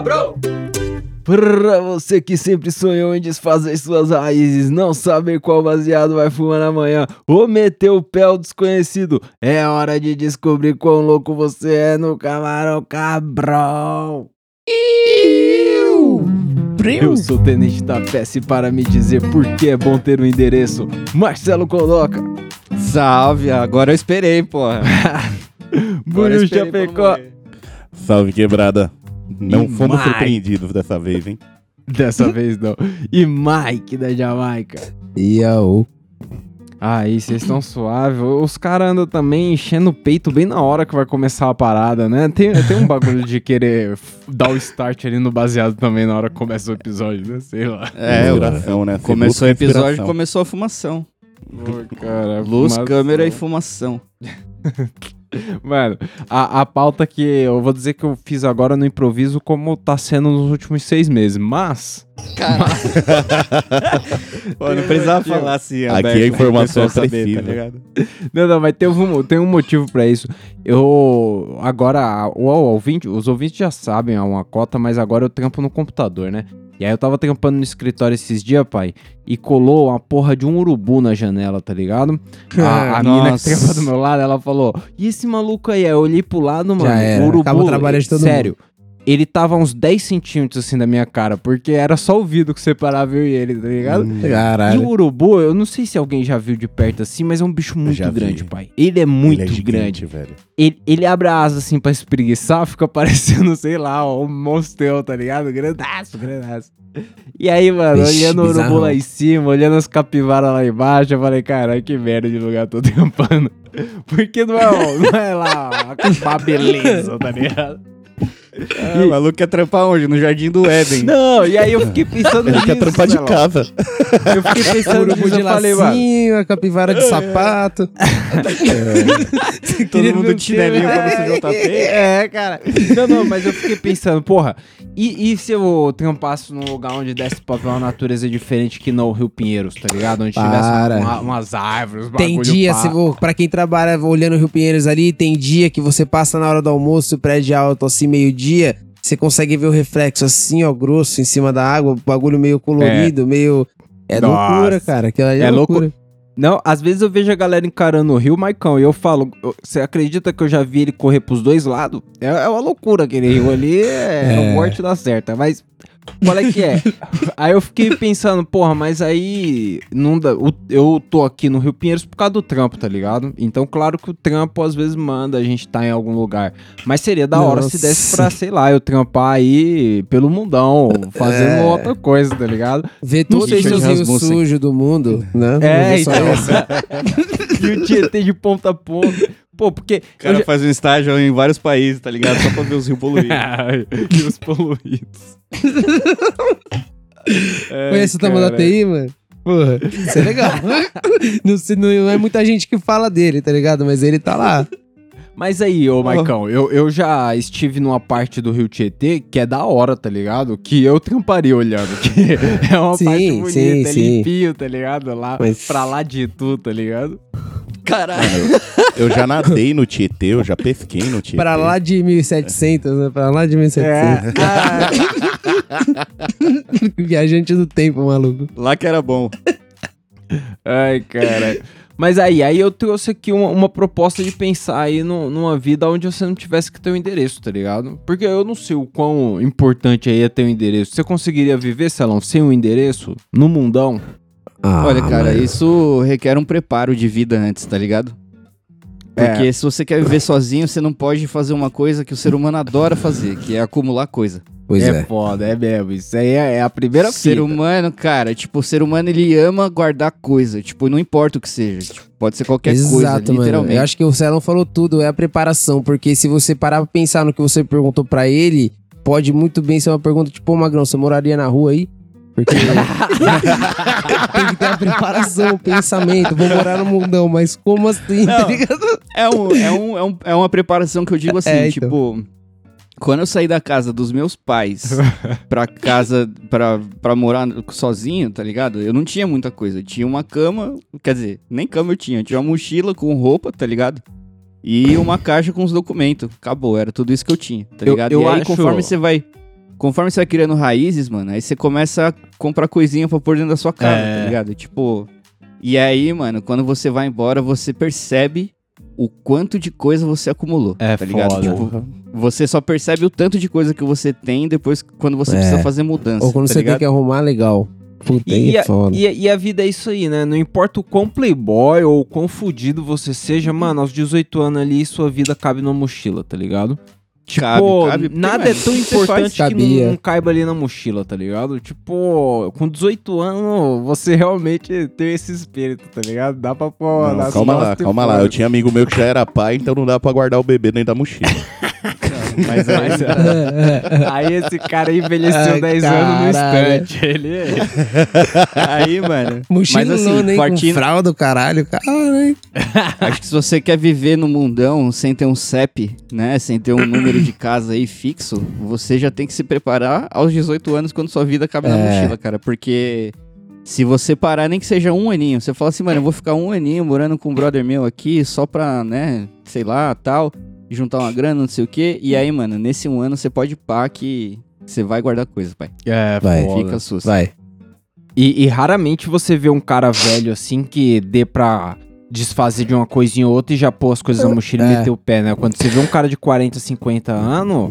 cabrão! Pra você que sempre sonhou em desfazer suas raízes, não saber qual baseado vai fumar amanhã ou meter o pé ao desconhecido, é hora de descobrir quão louco você é no Camarão Cabrão. Eu sou o Tenente da PS e para me dizer por que é bom ter um endereço, Marcelo Coloca. Salve, agora eu esperei, porra. Bruno Chapecó. Salve quebrada. Não E fomos Mike. surpreendidos dessa vez, hein? Dessa vez não. E Mike da Jamaica. Yaô. Aí, vocês estão suaves. Os caras andam também enchendo o peito bem na hora que vai começar a parada, né? Tem, tem um bagulho de querer dar o start ali no baseado também na hora que começa o episódio, né? Sei lá. É, Inspiração, né? Você começou o episódio, começou a fumação. Pô, cara, Luz, mas- câmera e fumação. Mano, a, a pauta que eu vou dizer que eu fiz agora no improviso, como tá sendo nos últimos seis meses, mas. Pô, não precisava falar assim, Aqui aberto a informação pra pessoa saber, precisa. tá ligado? Não, não, mas tem um, tem um motivo pra isso. Eu. Agora, o, ouvinte, os ouvintes já sabem há uma cota, mas agora eu trampo no computador, né? E aí eu tava trampando no escritório esses dias, pai, e colou uma porra de um urubu na janela, tá ligado? A, a mina que trampa do meu lado, ela falou: E esse maluco aí? Eu olhei pro lado, mano. era. O urubu. Acaba o trabalho de todo sério. Ele tava a uns 10 centímetros assim da minha cara, porque era só o vidro que separava eu e ele, tá ligado? E Caralho. o urubu, eu não sei se alguém já viu de perto assim, mas é um bicho muito já vi. grande, pai. Ele é muito Ele é grande. gigante, velho. Ele, ele abre a asa assim pra espreguiçar, fica parecendo, sei lá, um monstrão, tá ligado? Grandaço, grandaço. E aí, mano, Vixe, olhando o urubu lá em cima, olhando as capivaras lá embaixo, eu falei, caralho, que merda de lugar tô trampando. Porque não é, não é lá uma beleza, tá ligado? Ah, o maluco quer trampar onde? No Jardim do Éden. Não, e aí eu fiquei pensando Ele quer trampar de lá. casa. Eu fiquei pensando Urubu nisso, de eu falei, mano. a capivara de sapato. Todo mundo de chinelinho pra você JP. É, cara. Não, não, mas eu fiquei pensando, porra, e, e se eu trampasse num lugar onde desse pra ver uma natureza diferente que não o Rio Pinheiros, tá ligado? Onde tivesse Para. uma- umas árvores, Tem bagulho dia, pá. se, pra quem trabalha olhando o Rio Pinheiros ali, tem dia que você passa na hora do almoço, o prédio alto, assim, meio-dia, você consegue ver o reflexo assim, ó, grosso, em cima da água, bagulho meio colorido, meio... É Nossa. loucura, cara. Aquilo ali é, É louco- loucura. Não, às vezes eu vejo a galera encarando o rio, Maicão, e eu falo, você acredita que eu já vi ele correr pros dois lados? É, é uma loucura aquele rio ali, é, É. a morte dá certa, mas qual é que é? aí eu fiquei pensando, porra, mas aí não dá, o- eu tô aqui no Rio Pinheiros por causa do trampo, tá ligado? Então, claro que o trampo às vezes manda a gente tá em algum lugar, mas seria da hora se Nossa. desse pra, sei lá, eu trampar aí pelo mundão, fazendo É. outra coisa, tá ligado? Ver todos os rios sujos do mundo, né? Não É, então. e o Tietê de ponta a ponta. Pô, porque. O cara já- faz um estágio em vários países, tá ligado? Só pra ver os rios poluídos. e os poluídos. Ai, Conhece o tamanho da. TI, mano? Porra, isso é legal. não, não é muita gente que fala dele, tá ligado? Mas ele tá lá. Mas aí, ô Maicão, eu, eu já estive numa parte do Rio Tietê que é da hora, tá ligado? Que eu tramparia olhando. Que é uma Sim, parte bonita, sim, é sim. limpinho, tá ligado? Lá, Mas- pra lá de tu, tá ligado? Caralho. Eu já nadei no Tietê, eu já pesquei no Tietê. Pra lá de 1700, né? Pra lá de 1700. Viajante do tempo, maluco. Lá que era bom. Ai, cara. Mas aí, aí eu trouxe aqui uma, uma proposta de pensar aí no- numa vida onde você não tivesse que ter um endereço, tá ligado? Porque eu não sei o quão importante aí é ter um endereço. Você conseguiria viver, Celão, sem um endereço? No mundão? Ah, Olha, cara, mano. isso requer um preparo de vida antes, tá ligado? Porque se você quer viver sozinho, você não pode fazer uma coisa que o ser humano adora fazer, que é acumular coisa. Pois é, é. foda, é mesmo. Isso aí é, é a primeira O ser fita. humano, cara, tipo, o ser humano ele ama guardar coisa, tipo, não importa o que seja, tipo, pode ser qualquer coisa, Exato, mano. literalmente. Eu acho que o Celão falou tudo, é a preparação. Porque se você parar pra pensar no que você perguntou pra ele, pode muito bem ser uma pergunta tipo, ô Magrão, você moraria na rua aí? Porque tem que ter a preparação, o pensamento. Vou morar no mundão, mas como assim? Tá Não. ligado? É, um, é, um, é, um- é uma preparação que eu digo assim, É, então. tipo. Quando eu saí da casa dos meus pais pra casa, pra, pra morar sozinho, tá ligado? Eu não tinha muita coisa. Eu tinha uma cama, quer dizer, nem cama eu tinha. Eu tinha uma mochila com roupa, tá ligado? E uma caixa com os documentos. Acabou, era tudo isso que eu tinha, tá Eu- ligado? eu e aí, acho- conforme você vai. Conforme você vai criando raízes, mano, aí você começa a comprar coisinha pra pôr dentro da sua casa, É. tá ligado? Tipo. E aí, mano, quando você vai embora, você percebe o quanto de coisa você acumulou. É tá ligado? foda. Tipo, você só percebe o tanto de coisa que você tem depois quando você É. precisa fazer mudança. Ou quando tá você ligado? tem que arrumar, legal. Puta, E é a, foda. e, a- e a vida é isso aí, né? Não importa o quão playboy ou o quão fudido você seja, mano, aos 18 anos ali, sua vida cabe numa mochila, tá ligado? Tipo, Cabe, cabe, nada é tão importante faz? que não, não caiba ali na mochila, tá ligado? Tipo, com 18 anos, você realmente tem esse espírito, tá ligado? Dá pra pôr Não, calma lá, calma lá. Eu tinha amigo meu que já era pai, então não dá pra guardar o bebê dentro da mochila. Mas, mas, Aí esse cara envelheceu Ai, 10 anos no caralho. instante. Ele aí, mano. Mochila mas assim, partindo, com fralda, caralho. Caralho. Acho que se você quer viver no mundão sem ter um CEP, né? Sem ter um número de casa aí fixo, você já tem que se preparar aos 18 anos quando sua vida cabe na É. mochila, cara. Porque se você parar, nem que seja um aninho, você fala assim, mano, eu vou ficar um aninho morando com um brother meu aqui só pra, né, sei lá, tal, juntar uma grana, não sei o quê. E aí, mano, nesse um ano você pode pá que você vai guardar coisa, pai. É, Vai. foda. Fica susto. Vai. E, e raramente você vê um cara velho assim que dê pra desfazer de uma coisinha ou outra e já pôr as coisas na mochila e É. meter o pé, né? Quando você vê um cara de 40, 50 anos,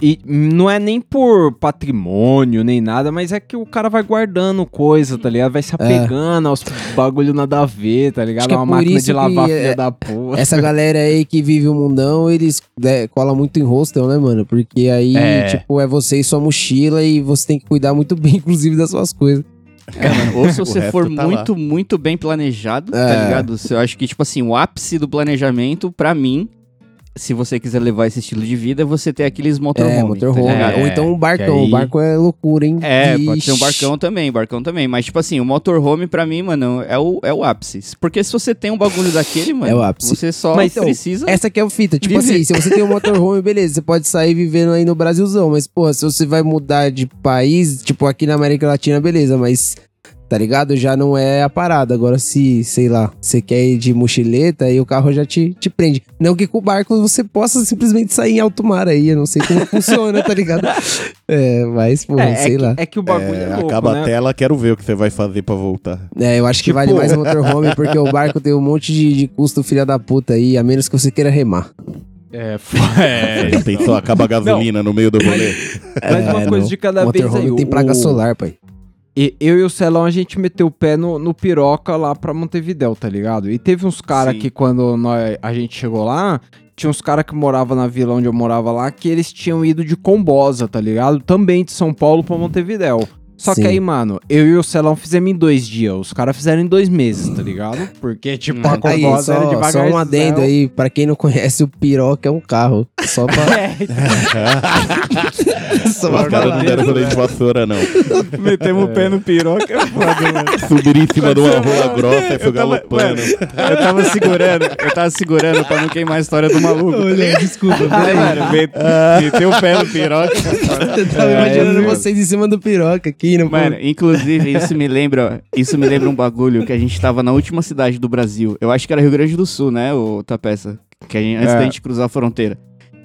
e não é nem por patrimônio nem nada, mas é que o cara vai guardando coisa, tá ligado? Vai se apegando aos bagulho nada a ver, tá ligado? É. que é Uma por máquina isso de lavar filha é, da porra. Essa galera aí que vive o mundão, eles né, colam muito em hostel, né, mano? Porque aí, É. tipo, é você e sua mochila e você tem que cuidar muito bem, inclusive, das suas coisas. É, ou se você for tá lá. muito, muito bem planejado, tá É. ligado? Eu acho que, tipo assim, o ápice do planejamento, pra mim, se você quiser levar esse estilo de vida, você ter aqueles motorhome. é, motorhome. tá? É, Ou então um barcão. que aí- O barco é loucura, hein? É, pode ser um Ixi. barcão também, barcão também. Mas, tipo assim, o motorhome, pra mim, mano, é o, é o ápice. Porque se você tem um bagulho daquele, mano, É o ápice. você só Mas, então, precisa... Essa que é o fita. Tipo Viver. assim, se você tem um motorhome, beleza, você pode sair vivendo aí no Brasilzão. Mas, porra, se você vai mudar de país, tipo aqui na América Latina, beleza, mas. Tá ligado? Já não é a parada. Agora, se, sei lá, você quer ir de mochileta, aí o carro já te, te prende. Não que com o barco você possa simplesmente sair em alto mar aí. Eu não sei como funciona, tá ligado? É, mas, porra, É, é sei que, lá. é que o bagulho é, É, louco, acaba né? a tela, quero ver o que você vai fazer pra voltar. É, eu acho que Tipo- vale mais o motorhome, porque o barco tem um monte de, de custo, filha da puta aí, a menos que você queira remar. É, é. Você pensou, acaba a gasolina no meio do rolê. Mas uma É, coisa não. de cada vez motorhome aí. tem o- placa solar, pai. E eu e o Celão, a gente meteu o pé no, no piroca lá pra Montevidéu, tá ligado? E teve uns caras que quando nós, a gente chegou lá, tinha uns caras que moravam na vila onde eu morava lá, que eles tinham ido de Combosa, tá ligado? Também de São Paulo pra Montevidéu. Só que Sim. aí, mano, eu e o Celão fizemos em dois dias. Os caras fizeram em dois meses, tá ligado? Porque, tipo, a Aí, Combosa era só, devagar. só um adendo aí, pra quem não conhece, o piroca é um carro. Só pra, só Os pra caras não deram rolê de vassoura, não. Metemos o pé no piroca, é foda, mano. Subir em cima de uma rola grossa e tava- galopando. Eu tava segurando, eu tava segurando pra não queimar a história do maluco. Olha, desculpa. Mano, met- meteu o pé no piroca. Eu tava É, imaginando é, vocês em cima do piroca aqui, no Mano, inclusive, isso me lembra, isso me lembra um bagulho que a gente tava na última cidade do Brasil. Eu acho que era Rio Grande do Sul, né, o Tapeça? Que a gente, antes É. da gente cruzar a fronteira.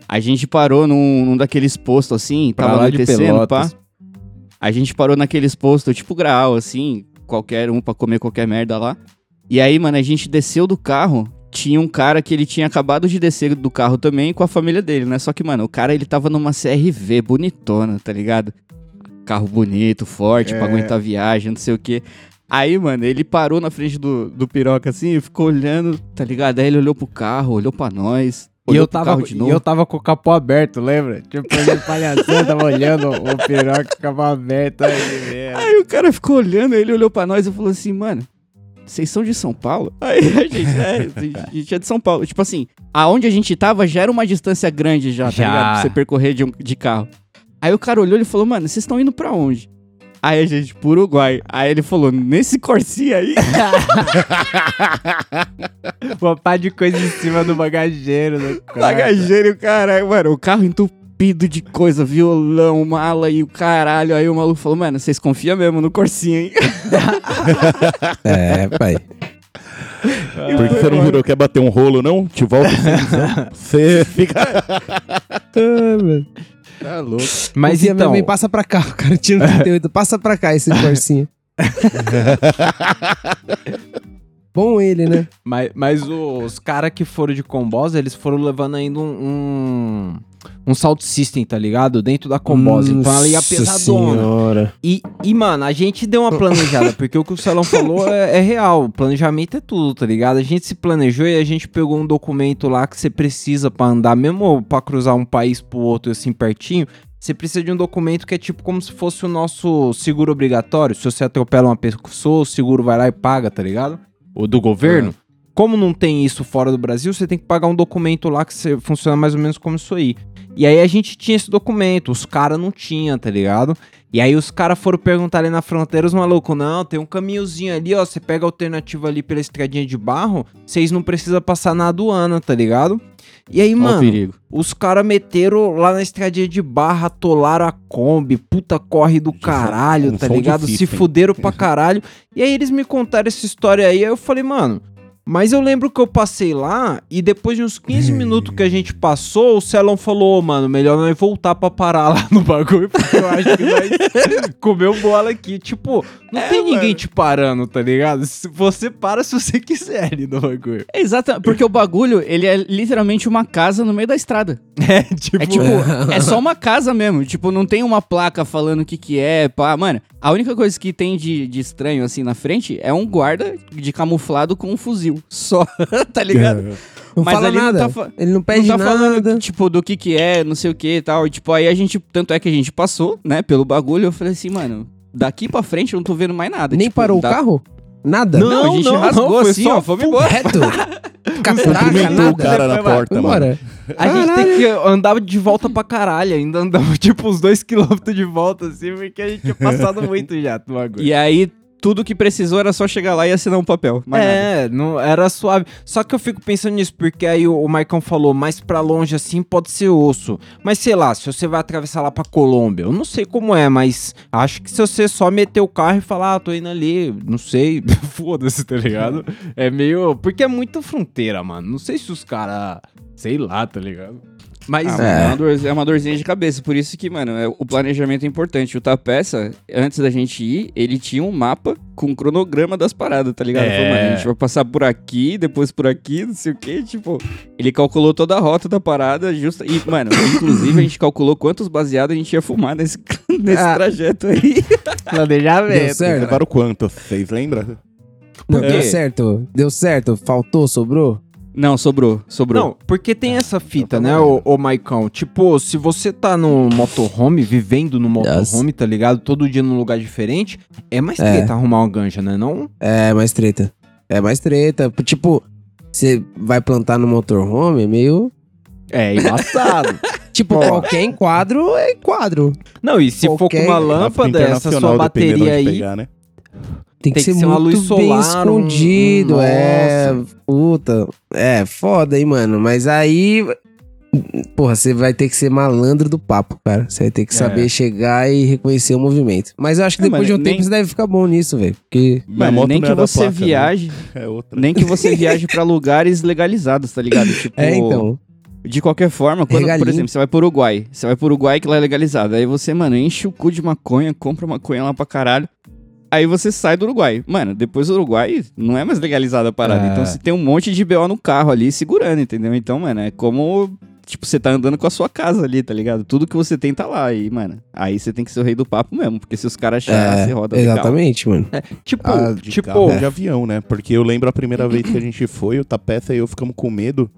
A gente parou num, num daqueles postos assim, Pra tava anoitecendo, pá. A gente parou naqueles postos, tipo grau, assim, qualquer um pra comer qualquer merda lá. E aí, mano, a gente desceu do carro, tinha um cara que ele tinha acabado de descer do carro também com a família dele, né? Só que, mano, o cara ele tava numa CRV bonitona, tá ligado? Carro bonito, forte, pra É. aguentar a viagem, não sei o quê. Aí, mano, ele parou na frente do, do piroca assim e ficou olhando, tá ligado? Aí ele olhou pro carro, olhou pra nós. E eu, pro tava, carro de e eu tava com o capô aberto, lembra? Tipo, fazendo palhação, tava olhando o piroca com o capô aberto. Aí. Aí o cara ficou olhando, ele olhou pra nós e falou assim, mano, vocês são de São Paulo? Aí a gente, é, a gente é de São Paulo. Tipo assim, aonde a gente tava já era uma distância grande já, tá Já. ligado? Pra você percorrer de, de carro. Aí o cara olhou e falou, mano, vocês estão indo pra onde? Aí a gente, pro Uruguai. Aí ele falou, nesse Corsia aí? Uma pá de coisa em cima do bagageiro. Do carro. Bagageiro, caralho, mano, o carro entupido de coisa, violão, mala e o caralho. Aí o maluco falou, mano, vocês confiam mesmo no Corsinha, hein? É, pai. Por que você não virou? Quer bater um rolo, não? Te volta. Você fica... Tá louco. Mas dia minha então, mãe passa pra cá, o cara tira o 38, passa pra cá esse Corsinha. Bom ele, né? mas, mas os caras que foram de Combosa, eles foram levando ainda um, um, um Salt System, tá ligado? Dentro da Combosa. então ela ia Nossa pesadona. senhora. E, e, mano, a gente deu uma planejada, porque o que o Celão falou é, é real. O planejamento é tudo, tá ligado? A gente se planejou e a gente pegou um documento lá que você precisa pra andar, mesmo pra cruzar um país pro outro assim pertinho. Você precisa de um documento que é tipo como se fosse o nosso seguro obrigatório. Se você atropela uma pessoa, o seguro vai lá e paga, tá ligado? Do governo. Como não tem isso fora do Brasil, você tem que pagar um documento lá que você, funciona mais ou menos como isso aí. E aí a gente tinha esse documento, os caras não tinham, tá ligado? E aí os caras foram perguntar ali na fronteira, os malucos, não, tem um caminhozinho ali, ó, você pega a alternativa ali pela estradinha de barro, vocês não precisam passar na aduana, tá ligado? E aí, Ó o mano, perigo. os caras meteram lá na estradinha de barra, atolaram a Kombi, puta corre do caralho, um tá ligado? Se difícil, hein? fuderam pra caralho. E aí eles me contaram essa história aí, aí eu falei, mano, mas eu lembro que eu passei lá e depois de uns 15 minutos que a gente passou, o Celão falou, "Ô, mano, melhor nós voltar pra parar lá no bagulho, porque eu acho que vai comer um bola aqui. Tipo, não tem ninguém te parando, tá ligado? Se- Você para se você quiser ali no bagulho. É exato, porque o bagulho, ele é literalmente uma casa no meio da estrada. É, tipo... É tipo, é só uma casa mesmo. Tipo, não tem uma placa falando o que que é, pá. Mano, a única coisa que tem de, de estranho assim na frente é um guarda de camuflado com um fuzil. Só, tá ligado? Não Mas fala ali não nada. tá fa- Ele não pede não tá nada. falando, tipo, do que que é, não sei o que e tal. E, tipo, aí a gente, tanto é que a gente passou, né, pelo bagulho. Eu falei assim, mano, daqui pra frente eu não tô vendo mais nada. Nem Tipo, parou dá- o carro? Nada? Não, a gente não, rasgou não, foi assim, só ó, fomos fu- embora. Reto? Cumprimentou nada? o cara na Foi porta, mano. Vambora. A gente tem que andar de volta pra caralho. Ainda andamos tipo uns dois quilômetros de volta, assim, porque a gente tinha passado muito já no bagulho. E aí, tudo que precisou era só chegar lá e assinar um papel. mais nada. é, não, era suave. Só que eu fico pensando nisso, porque aí o, o Maicon falou, mais pra longe assim pode ser osso. Mas sei lá, se você vai atravessar lá pra Colômbia, eu não sei como é, mas acho que se você só meter o carro e falar, ah, tô indo ali, não sei, foda-se, tá ligado? É meio. Porque é muita fronteira, mano. Não sei se os caras. Sei lá, tá ligado? Mas. Ah, mano, é. uma dor- é uma dorzinha de cabeça. Por isso que, mano, é- o planejamento é importante. O Tapeça, antes da gente ir, ele tinha um mapa com um cronograma das paradas, tá ligado? Ele Falou, É. mano, a gente vai passar por aqui, depois por aqui, não sei o quê. Tipo, ele calculou toda a rota da parada justa. E, mano, inclusive a gente calculou quantos baseados a gente ia fumar nesse, nesse Ah. trajeto aí. planejamento. Deu certo? Levaram quanto? Vocês lembram? Não, quê? deu certo. Deu certo. Faltou, sobrou? Não, sobrou, sobrou. Não, porque tem essa fita, né, ô, ô Maicão? Tipo, se você tá no motorhome, vivendo no motorhome, tá ligado? Todo dia num lugar diferente, é mais É. treta arrumar uma ganja, né? Não? É mais treta. É mais treta. Tipo, você vai plantar no motorhome, é meio. É embaçado. Tipo, Ó. qualquer enquadro é enquadro. não, e se for Qualquer- com uma lâmpada, essa internacional, sua dependendo bateria onde aí. Pegar, né? Tem que, Tem que ser, ser uma muito luz bem solar, um- escondido. um- É, puta. É, foda, hein, mano. Mas aí. Porra, você vai ter que ser malandro do papo, cara. Você vai ter que É. saber chegar e reconhecer o movimento. Mas eu acho que É, depois de um nem- tempo você deve ficar bom nisso, velho. Porque. Mano, moto nem que é você placa, né? viaje, É outra. nem que você viaje pra lugares legalizados, tá ligado? Tipo, É, então. De qualquer forma, quando, por Regalinho. exemplo, você vai pro Uruguai. Você vai pro Uruguai que lá é legalizado. Aí você, mano, enche o cu de maconha, compra maconha lá pra caralho. Aí você sai do Uruguai. Mano, depois do Uruguai não é mais legalizada a parada. É. Então você tem um monte de BO no carro ali segurando, entendeu? Então, mano, é como. Tipo, você tá andando com a sua casa ali, tá ligado? Tudo que você tem tá lá. E, mano, aí você tem que ser o rei do papo mesmo. Porque se os caras acharem, você roda legal. É, exatamente, mano. Tipo, Ah, De tipo. carro de avião, né? Porque eu lembro a primeira vez que a gente foi, o Tapeça e eu ficamos com medo.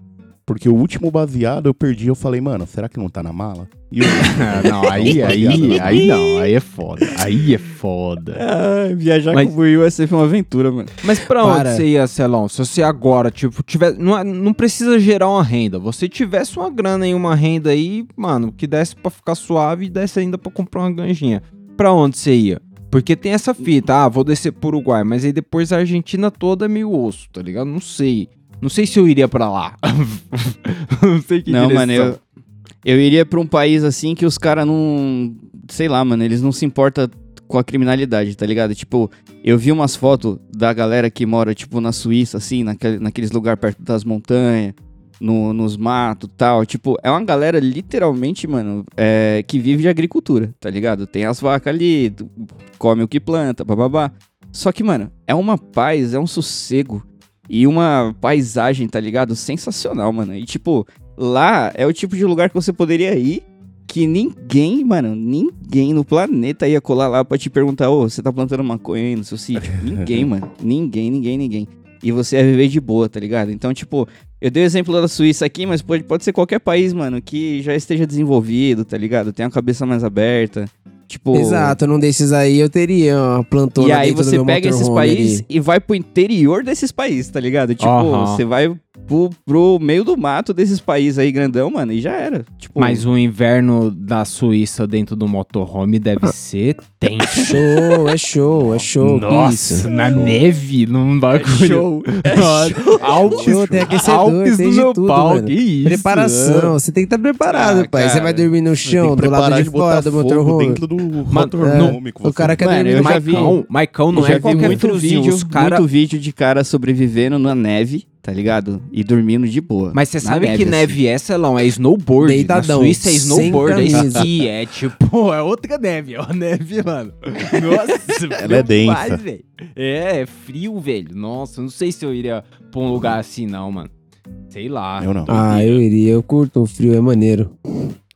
Porque o último baseado eu perdi. Eu falei, mano, será que não tá na mala? E eu, Ah, não, aí, aí, aí não, aí é foda. Aí é foda. Ah, viajar Mas- com o Will é sempre uma aventura, mano. Mas pra onde Para. você ia, Celão? Se você agora, tipo, tiver. Não, é- não precisa gerar uma renda. Você tivesse uma grana e uma renda aí, mano, que desse pra ficar suave e desse ainda pra comprar uma ganjinha. Pra onde você ia? Porque tem essa fita, ah, vou descer pro Uruguai, mas aí depois a Argentina toda é meio osso, tá ligado? Não sei. Não sei se eu iria pra lá. não sei que Não, direção. mano, eu, eu iria pra um país assim que os caras não. Sei lá, mano, eles não se importam com a criminalidade, tá ligado? Tipo, eu vi umas fotos da galera que mora, tipo, na Suíça, assim, naquele, naqueles lugares perto das montanhas. no, nos matos tal. Tipo, é uma galera literalmente, mano, é, que vive de agricultura, tá ligado? Tem as vacas ali, come o que planta, bababá. Só que, mano, é uma paz, é um sossego e uma paisagem, tá ligado? Sensacional, mano. E, tipo, lá é o tipo de lugar que você poderia ir que ninguém, mano, ninguém no planeta ia colar lá pra te perguntar, ô, você tá plantando maconha aí no seu sítio? ninguém, mano. Ninguém, ninguém, ninguém. E você ia viver de boa, tá ligado? Então, tipo, eu dei o exemplo da Suíça aqui, mas pode, pode ser qualquer país, mano, que já esteja desenvolvido, tá ligado? Tem a cabeça mais aberta. Tipo. Exato, num desses aí eu teria uma plantona E aí você meu pega esses países e vai pro interior desses países, tá ligado? Tipo, você vai pro, pro meio do mato desses países aí grandão, mano, e já era. Tipo, Mas o inverno da Suíça dentro do motorhome deve ser tenso. Show, é show, é show. que isso? Nossa, na neve, num bagulho. show. Nossa, Alpes, Show, tem aquecedor, Alpes tem do meu tudo, pau, mano. que isso. Preparação, você tem que estar preparado, Ah, pai. Você cara, vai dormir no chão, do lado de fora do motorhome. dentro do Mano, motorhome que O você cara quer dormir eu no já vi- Maicão, Maicão não é qualquer friozinho, vídeo, os cara... muito vídeo de cara sobrevivendo na neve, tá ligado? E dormindo de boa. Mas você sabe que assim. neve é, Celão? É snowboard. Deitadão, Na Suíça é snowboard, é esqui, é tipo, é outra neve, é uma neve, mano. Nossa, Ela é densa. velho. É, é frio, velho. Nossa, não sei se eu iria pra um lugar assim, não, mano. Sei lá. Eu não. Ah, eu iria, eu curto o frio, é maneiro.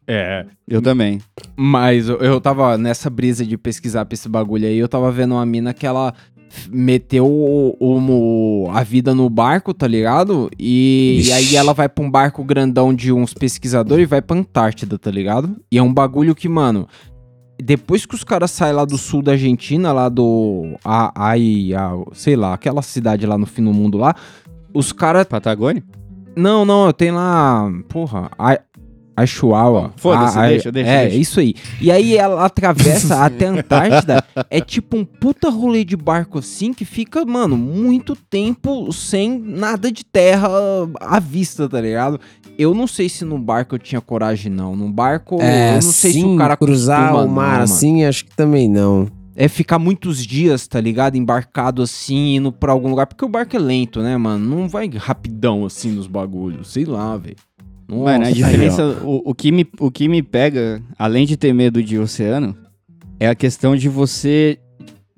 É. Eu também. Mas eu, eu tava nessa brisa de pesquisar pra esse bagulho aí, eu tava vendo uma mina que ela meteu o, o- a vida no barco, tá ligado? E, e aí ela vai pra um barco grandão de uns pesquisadores e vai pra Antártida, tá ligado? E é um bagulho que, mano, depois que os caras saem lá do sul da Argentina, lá do. A, ai, a- sei lá, aquela cidade lá no fim do mundo lá, os caras. Patagônia? Não, não, tem lá. Porra. A, Chihuahua. Foda-se, deixa, deixa, É, deixa. isso aí. E aí ela atravessa até a Antártida. É tipo um puta rolê de barco assim que fica, mano, muito tempo sem nada de terra à vista, tá ligado? Eu não sei se no barco eu tinha coragem, não. No barco, É, eu não sei se assim, o cara cruzar costuma, o mar não, mano. assim, acho que também não. É ficar muitos dias, tá ligado? Embarcado assim, indo pra algum lugar. Porque o barco é lento, né, mano? Não vai rapidão assim nos bagulhos. Sei lá, velho. Mano, a Nossa. diferença, o, o, que me, o que me pega, além de ter medo de oceano, é a questão de você.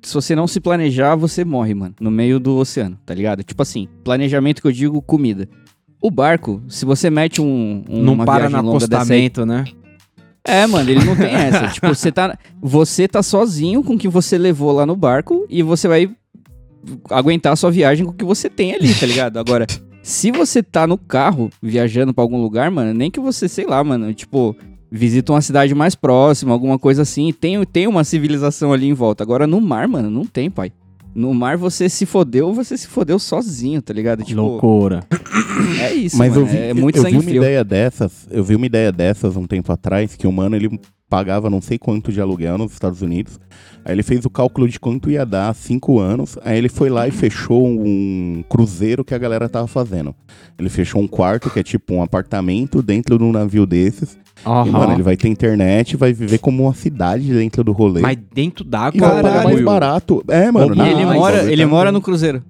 Se você não se planejar, você morre, mano, no meio do oceano, tá ligado? Tipo assim, planejamento que eu digo comida. O barco, se você mete um, um não uma para no longa dessa aí, acostamento, né? É, mano, ele não tem essa. tipo, você tá, você tá sozinho com o que você levou lá no barco e você vai aguentar a sua viagem com o que você tem ali, tá ligado? Agora, se você tá no carro viajando pra algum lugar, mano, nem que você, sei lá, mano, tipo, visita uma cidade mais próxima, alguma coisa assim, tem, tem uma civilização ali em volta. Agora, no mar, mano, não tem, pai. No mar você se fodeu, você se fodeu sozinho, tá ligado? Tipo, Loucura. é isso, Mas mano, eu vi, é muito eu vi uma frio. ideia dessas, eu vi uma ideia dessas um tempo atrás, que o mano ele pagava não sei quanto de aluguel nos Estados Unidos. Aí ele fez o cálculo de quanto ia dar cinco anos. Aí ele foi lá e fechou um cruzeiro que a galera tava fazendo. Ele fechou um quarto, que é tipo um apartamento dentro de um navio desses. E, Aham. mano, ele vai ter internet, vai viver como uma cidade dentro do rolê. Mas dentro d'água, e pagar mais barato. É, mano. E ele mora, ele mora no cruzeiro.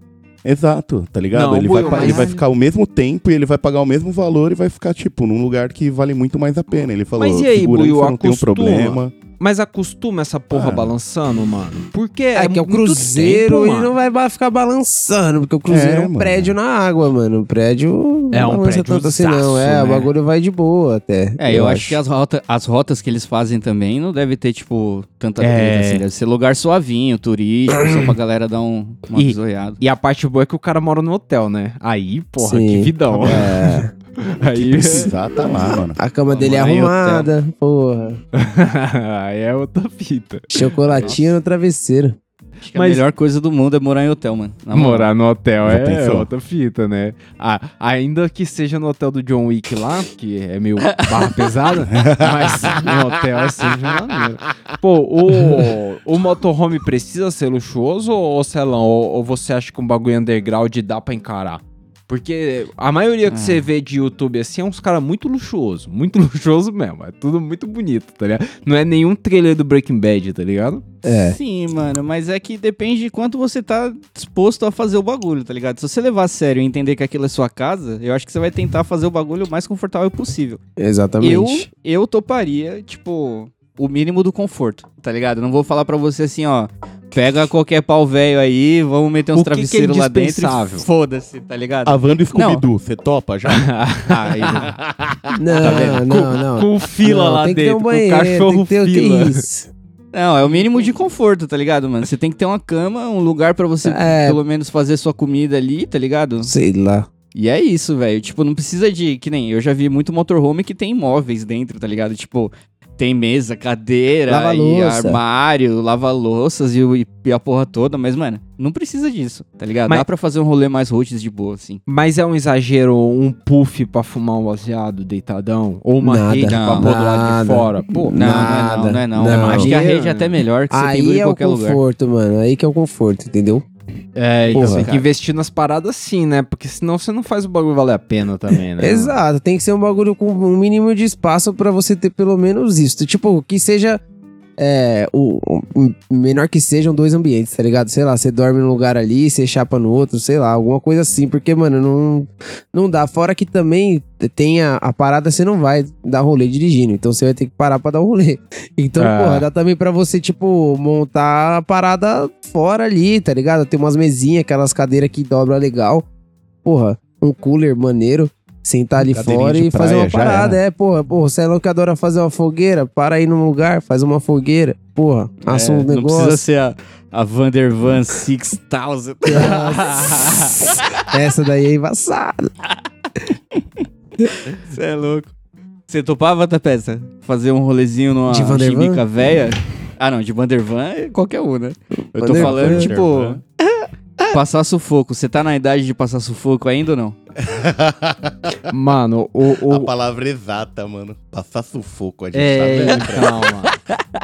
Exato, tá ligado? Não, ele, vai, ele vai ficar o mesmo tempo e ele vai pagar o mesmo valor e vai ficar, tipo, num lugar que vale muito mais a pena. Ele falou, Mas e aí, Buiu, não tem um acostuma? problema. Mas acostuma essa porra Ah. balançando, mano. Porque É, que é o cruzeiro, tempo, ele não vai ficar balançando, porque o cruzeiro é, É, um mano. prédio na água, mano. O prédio É não um balança tanto assim, não. É, o né? bagulho vai de boa até. É, eu, acho, que as, rota, as rotas que eles fazem também não deve ter, tipo, tanta É. treta assim. Deve ser lugar suavinho, turístico, só pra galera dar um, uma E-. E a parte boa é que o cara mora no hotel, né? Aí, porra, Sim. que vidão. É, Aí, Precisar tá lá, mano. a cama dele é arrumada, porra. aí é outra fita. Chocolatinho no travesseiro. Acho que Mas- a melhor coisa do mundo é morar em hotel, mano. Na moral. Morar no hotel Já é pensou? outra fita, né? Ah, ainda que seja no hotel do John Wick lá, que é meio barra pesada, mas no hotel é sempre maneiro. Pô, o, o motorhome precisa ser luxuoso ou, Celão? Ou, ou você acha que um bagulho underground dá pra encarar? Porque a maioria que você vê de YouTube assim é uns caras muito luxuoso, muito luxuoso mesmo. É tudo muito bonito, tá ligado? Não é nenhum trailer do Breaking Bad, tá ligado? É. Sim, mano, mas é que depende de quanto você tá disposto a fazer o bagulho, tá ligado? Se você levar a sério e entender que aquilo é sua casa, eu acho que você vai tentar fazer o bagulho o mais confortável possível. Exatamente. Eu, eu toparia, tipo, o mínimo do conforto, tá ligado? Não vou falar pra você assim, ó, pega qualquer pau velho aí, vamos meter uns O que que é travesseiros lá dentro e foda-se, tá ligado? A Wanda e Scooby-Doo, você topa já? Aí não. Não, Tá não, não. Com fila Não, lá tem que ter dentro, um com banheiro, cachorro tem que ter, fila. Que isso? Não, é o mínimo de conforto, tá ligado, mano? Você tem que ter uma cama, um lugar pra você É. pelo menos fazer sua comida ali, tá ligado? Sei lá. E é isso, velho. Tipo, não precisa de. Que nem eu já vi muito motorhome que tem móveis dentro, tá ligado? Tipo, tem mesa, cadeira, e Lava-louça. armário, lava-louças e, o- e a porra toda, mas, mano, não precisa disso, tá ligado? Mas- Dá pra fazer um rolê mais roots de boa, assim. Mas é um exagero um puff pra fumar um baseado deitadão? Ou uma Nada. rede pra Não, pôr do lado de fora? Pô, Não, Nada, não, não é não. não. Acho que a Aí, rede é até melhor, que você tem Aí em é o qualquer lugar. conforto, mano. Aí que é o conforto, entendeu? É, Porra. tem que investir nas paradas sim, né? Porque senão você não faz o bagulho valer a pena também, né? Exato, tem que ser um bagulho com um mínimo de espaço pra você ter pelo menos isso. Tipo, que seja. É, o, o- menor que sejam dois ambientes, tá ligado? Sei lá, você dorme num lugar ali, você chapa no outro, sei lá, alguma coisa assim, porque, mano, não, não dá. Fora que também tem a, a parada, você não vai dar rolê dirigindo, então você vai ter que parar pra dar o rolê. Então, É. porra, dá também pra você, tipo, montar a parada fora ali, tá ligado? Tem umas mesinhas, aquelas cadeiras que dobra legal. Porra, um cooler maneiro. Sentar ali fora e fazer praia, uma já parada, é, porra, porra, você é louco que adora fazer uma fogueira, para aí num lugar, faz uma fogueira, porra, um É, não negócio. precisa ser a, a Vandervan 6000. Nossa, Essa daí é embaçada. Você é louco. Você topava, Tapeza? Fazer um rolezinho numa chimica velha? Ah, não, de Vandervan é qualquer um, né? Eu tô falando, tipo, passar sufoco. Você tá na idade de passar sufoco ainda ou não? Mano, o. A o palavra exata, mano. Passar sufoco, a gente é, tá pra calma.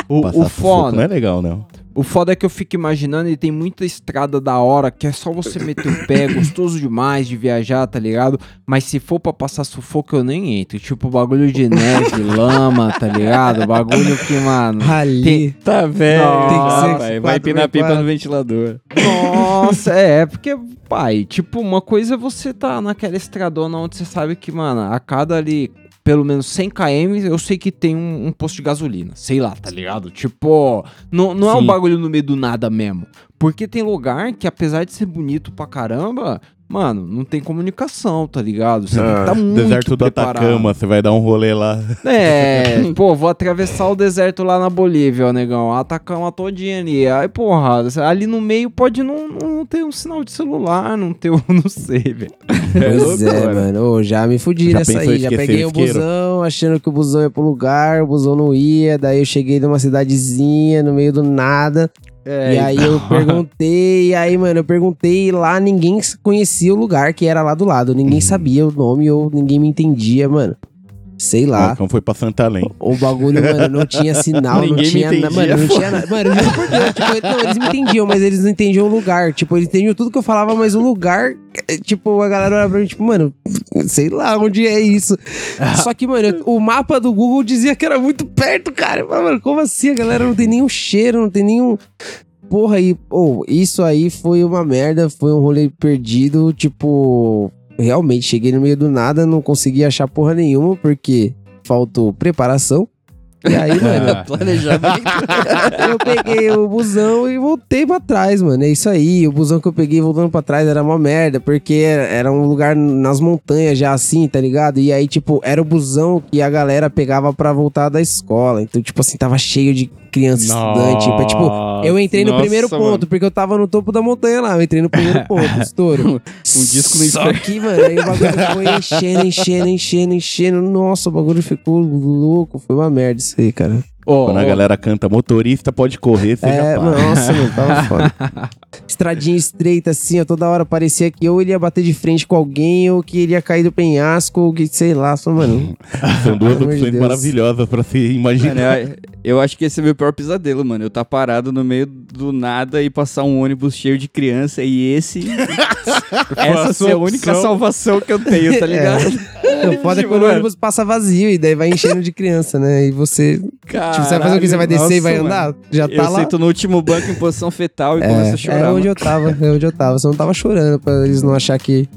O, Passar o sufoco foda. não é legal, não. O foda é que eu fico imaginando e tem muita estrada da hora que é só você meter o pé, gostoso demais de viajar, tá ligado? Mas se for pra passar sufoco, eu nem entro. Tipo, bagulho de neve, lama, tá ligado? Bagulho que, mano. Ali. Tá velho. Tem que ser pai. Vai pinar pipa no ventilador. Nossa, é, porque, pai, tipo, uma coisa é você tá naquela estradona onde você sabe que, mano, a cada ali, pelo menos 100 km, eu sei que tem um, um posto de gasolina. Sei lá, tá ligado? Tipo, não, não é um bagulho no meio do nada mesmo. Porque tem lugar que, apesar de ser bonito pra caramba, mano, não tem comunicação, tá ligado? Você tem que tá muito Deserto do preparado. Atacama, você vai dar um rolê lá. É, pô, vou atravessar o deserto lá na Bolívia, ó, negão. Atacama todinha ali. Aí, porra, ali no meio pode não, não ter um sinal de celular, não ter um, não sei, velho. Pois é, loucura. mano. Ô, já me fudi Já nessa aí. Já peguei o o busão, achando que o busão ia pro lugar, o busão não ia. Daí eu cheguei numa cidadezinha, no meio do nada. É, e aí eu perguntei, e aí, mano, eu perguntei lá ninguém conhecia o lugar que era lá do lado. Ninguém sabia o nome ou ninguém me entendia, mano. Sei lá. Então foi pra Santa Além. O bagulho, mano, não tinha sinal, não tinha nada. Mano, não tinha nada. Mano, eu juro por Deus, tipo, não, eles me entendiam, mas eles não entendiam o lugar. Tipo, eles entendiam tudo que eu falava, mas o lugar, eh, tipo, a galera olhava pra mim, tipo, mano, sei lá onde é isso. Só que, mano, eu- o mapa do Google dizia que era muito perto, cara. Falava, Mano, como assim? A galera não tem nenhum cheiro, não tem nenhum. Porra, e, oh, isso aí foi uma merda, foi um rolê perdido, tipo. Realmente, cheguei no meio do nada, não consegui achar porra nenhuma, porque faltou preparação. E aí, mano, Planejamento. eu peguei o busão e voltei pra trás, mano. É isso aí. O busão que eu peguei voltando pra trás era uma merda, porque era- era um lugar nas montanhas já assim, tá ligado? E aí, tipo, era o busão que a galera pegava pra voltar da escola. Então, tipo assim, tava cheio de criança estudante. Tipo, eu entrei no Nossa, primeiro ponto, mano. porque eu tava no topo da montanha lá. Eu entrei no primeiro ponto, estouro. Um disco no Só que, mano, aí o bagulho foi enchendo, enchendo, enchendo, enchendo. Nossa, o bagulho ficou louco. Foi uma merda isso aí, cara. Ô, Quando a galera canta motorista pode correr, você É, já para. nossa, mano, tava foda. Estradinha estreita, assim, ó, toda hora parecia que ou ele ia bater de frente com alguém, ou que ele ia cair do penhasco, ou que, sei lá, só, mano. São duas de opções maravilhosas pra se imaginar. Mano, eu, Eu acho que esse é o meu pior pesadelo, mano. Eu tá parado no meio do nada e passar um ônibus cheio de criança e esse. essa ser a única salvação que eu tenho, tá ligado? O foda é quando o ônibus passa vazio e daí vai enchendo de criança, né? E você. Caralho, tipo, você vai fazer o quê? Você vai descer e vai nossa, andar? Já tá eu lá. sento no último banco em posição fetal e começo a É, chorar. é onde mano. eu tava, é onde eu tava. Só não tava chorando pra eles não achar que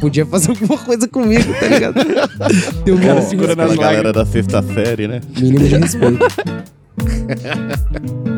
podia fazer alguma coisa comigo, tá ligado? Tem um cara segurando as A galera da sexta série, né? Mínimo de respeito.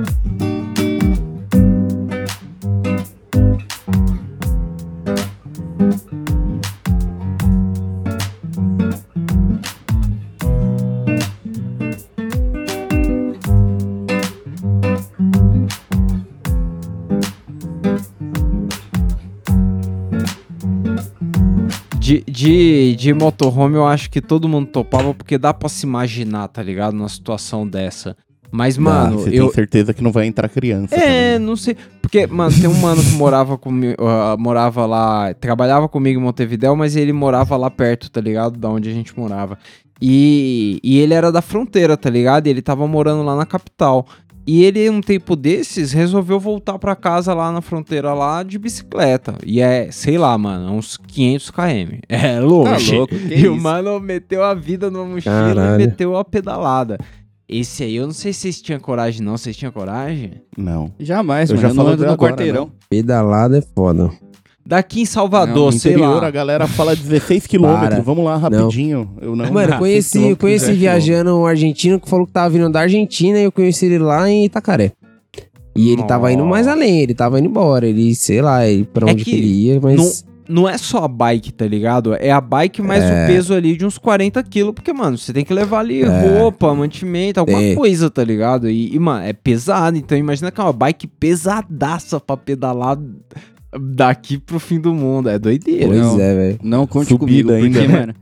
De, de, de motorhome eu acho que todo mundo topava porque dá pra se imaginar, tá ligado? Numa situação dessa. Mas, mano, você eu. tem certeza que não vai entrar criança. É, também. não sei. Porque, mano, tem um mano que morava comigo, morava lá, trabalhava comigo em Montevidéu, mas ele morava lá perto, tá ligado? Da onde a gente morava. E, e ele era da fronteira, tá ligado? E ele tava morando lá na capital. E ele, um tempo desses, resolveu voltar pra casa lá na fronteira lá de bicicleta. E é, sei lá, mano, uns 500 km. É longe. Tá louco, que e o mano meteu a vida numa mochila Caralho. e meteu a pedalada. Esse aí, eu não sei se vocês tinham coragem, não. Vocês tinham coragem? Não. Jamais, Eu mano. já Eu não falo ando no agora, quarteirão. Pedalada é foda. Daqui em Salvador, Não, No sei interior, lá. a galera fala 16 quilômetros. Vamos lá, rapidinho. Eu não. Mano, eu conheci, conheci viajando um argentino que falou que tava vindo da Argentina e eu conheci ele lá em Itacaré. E ele tava indo mais além, ele tava indo embora, ele, sei lá, ele, pra É onde que que ele ia, mas... Não é só a bike, tá ligado? É a bike mais É. o peso ali de uns 40 quilos, porque, mano, você tem que levar ali É. roupa, mantimento, alguma É. coisa, tá ligado? E, e, mano, é pesado. Então imagina que é uma bike pesadaça pra pedalar daqui pro fim do mundo. É doideira. Pois não. é, velho. Não conte Subida comigo, ainda, porque, né? mano,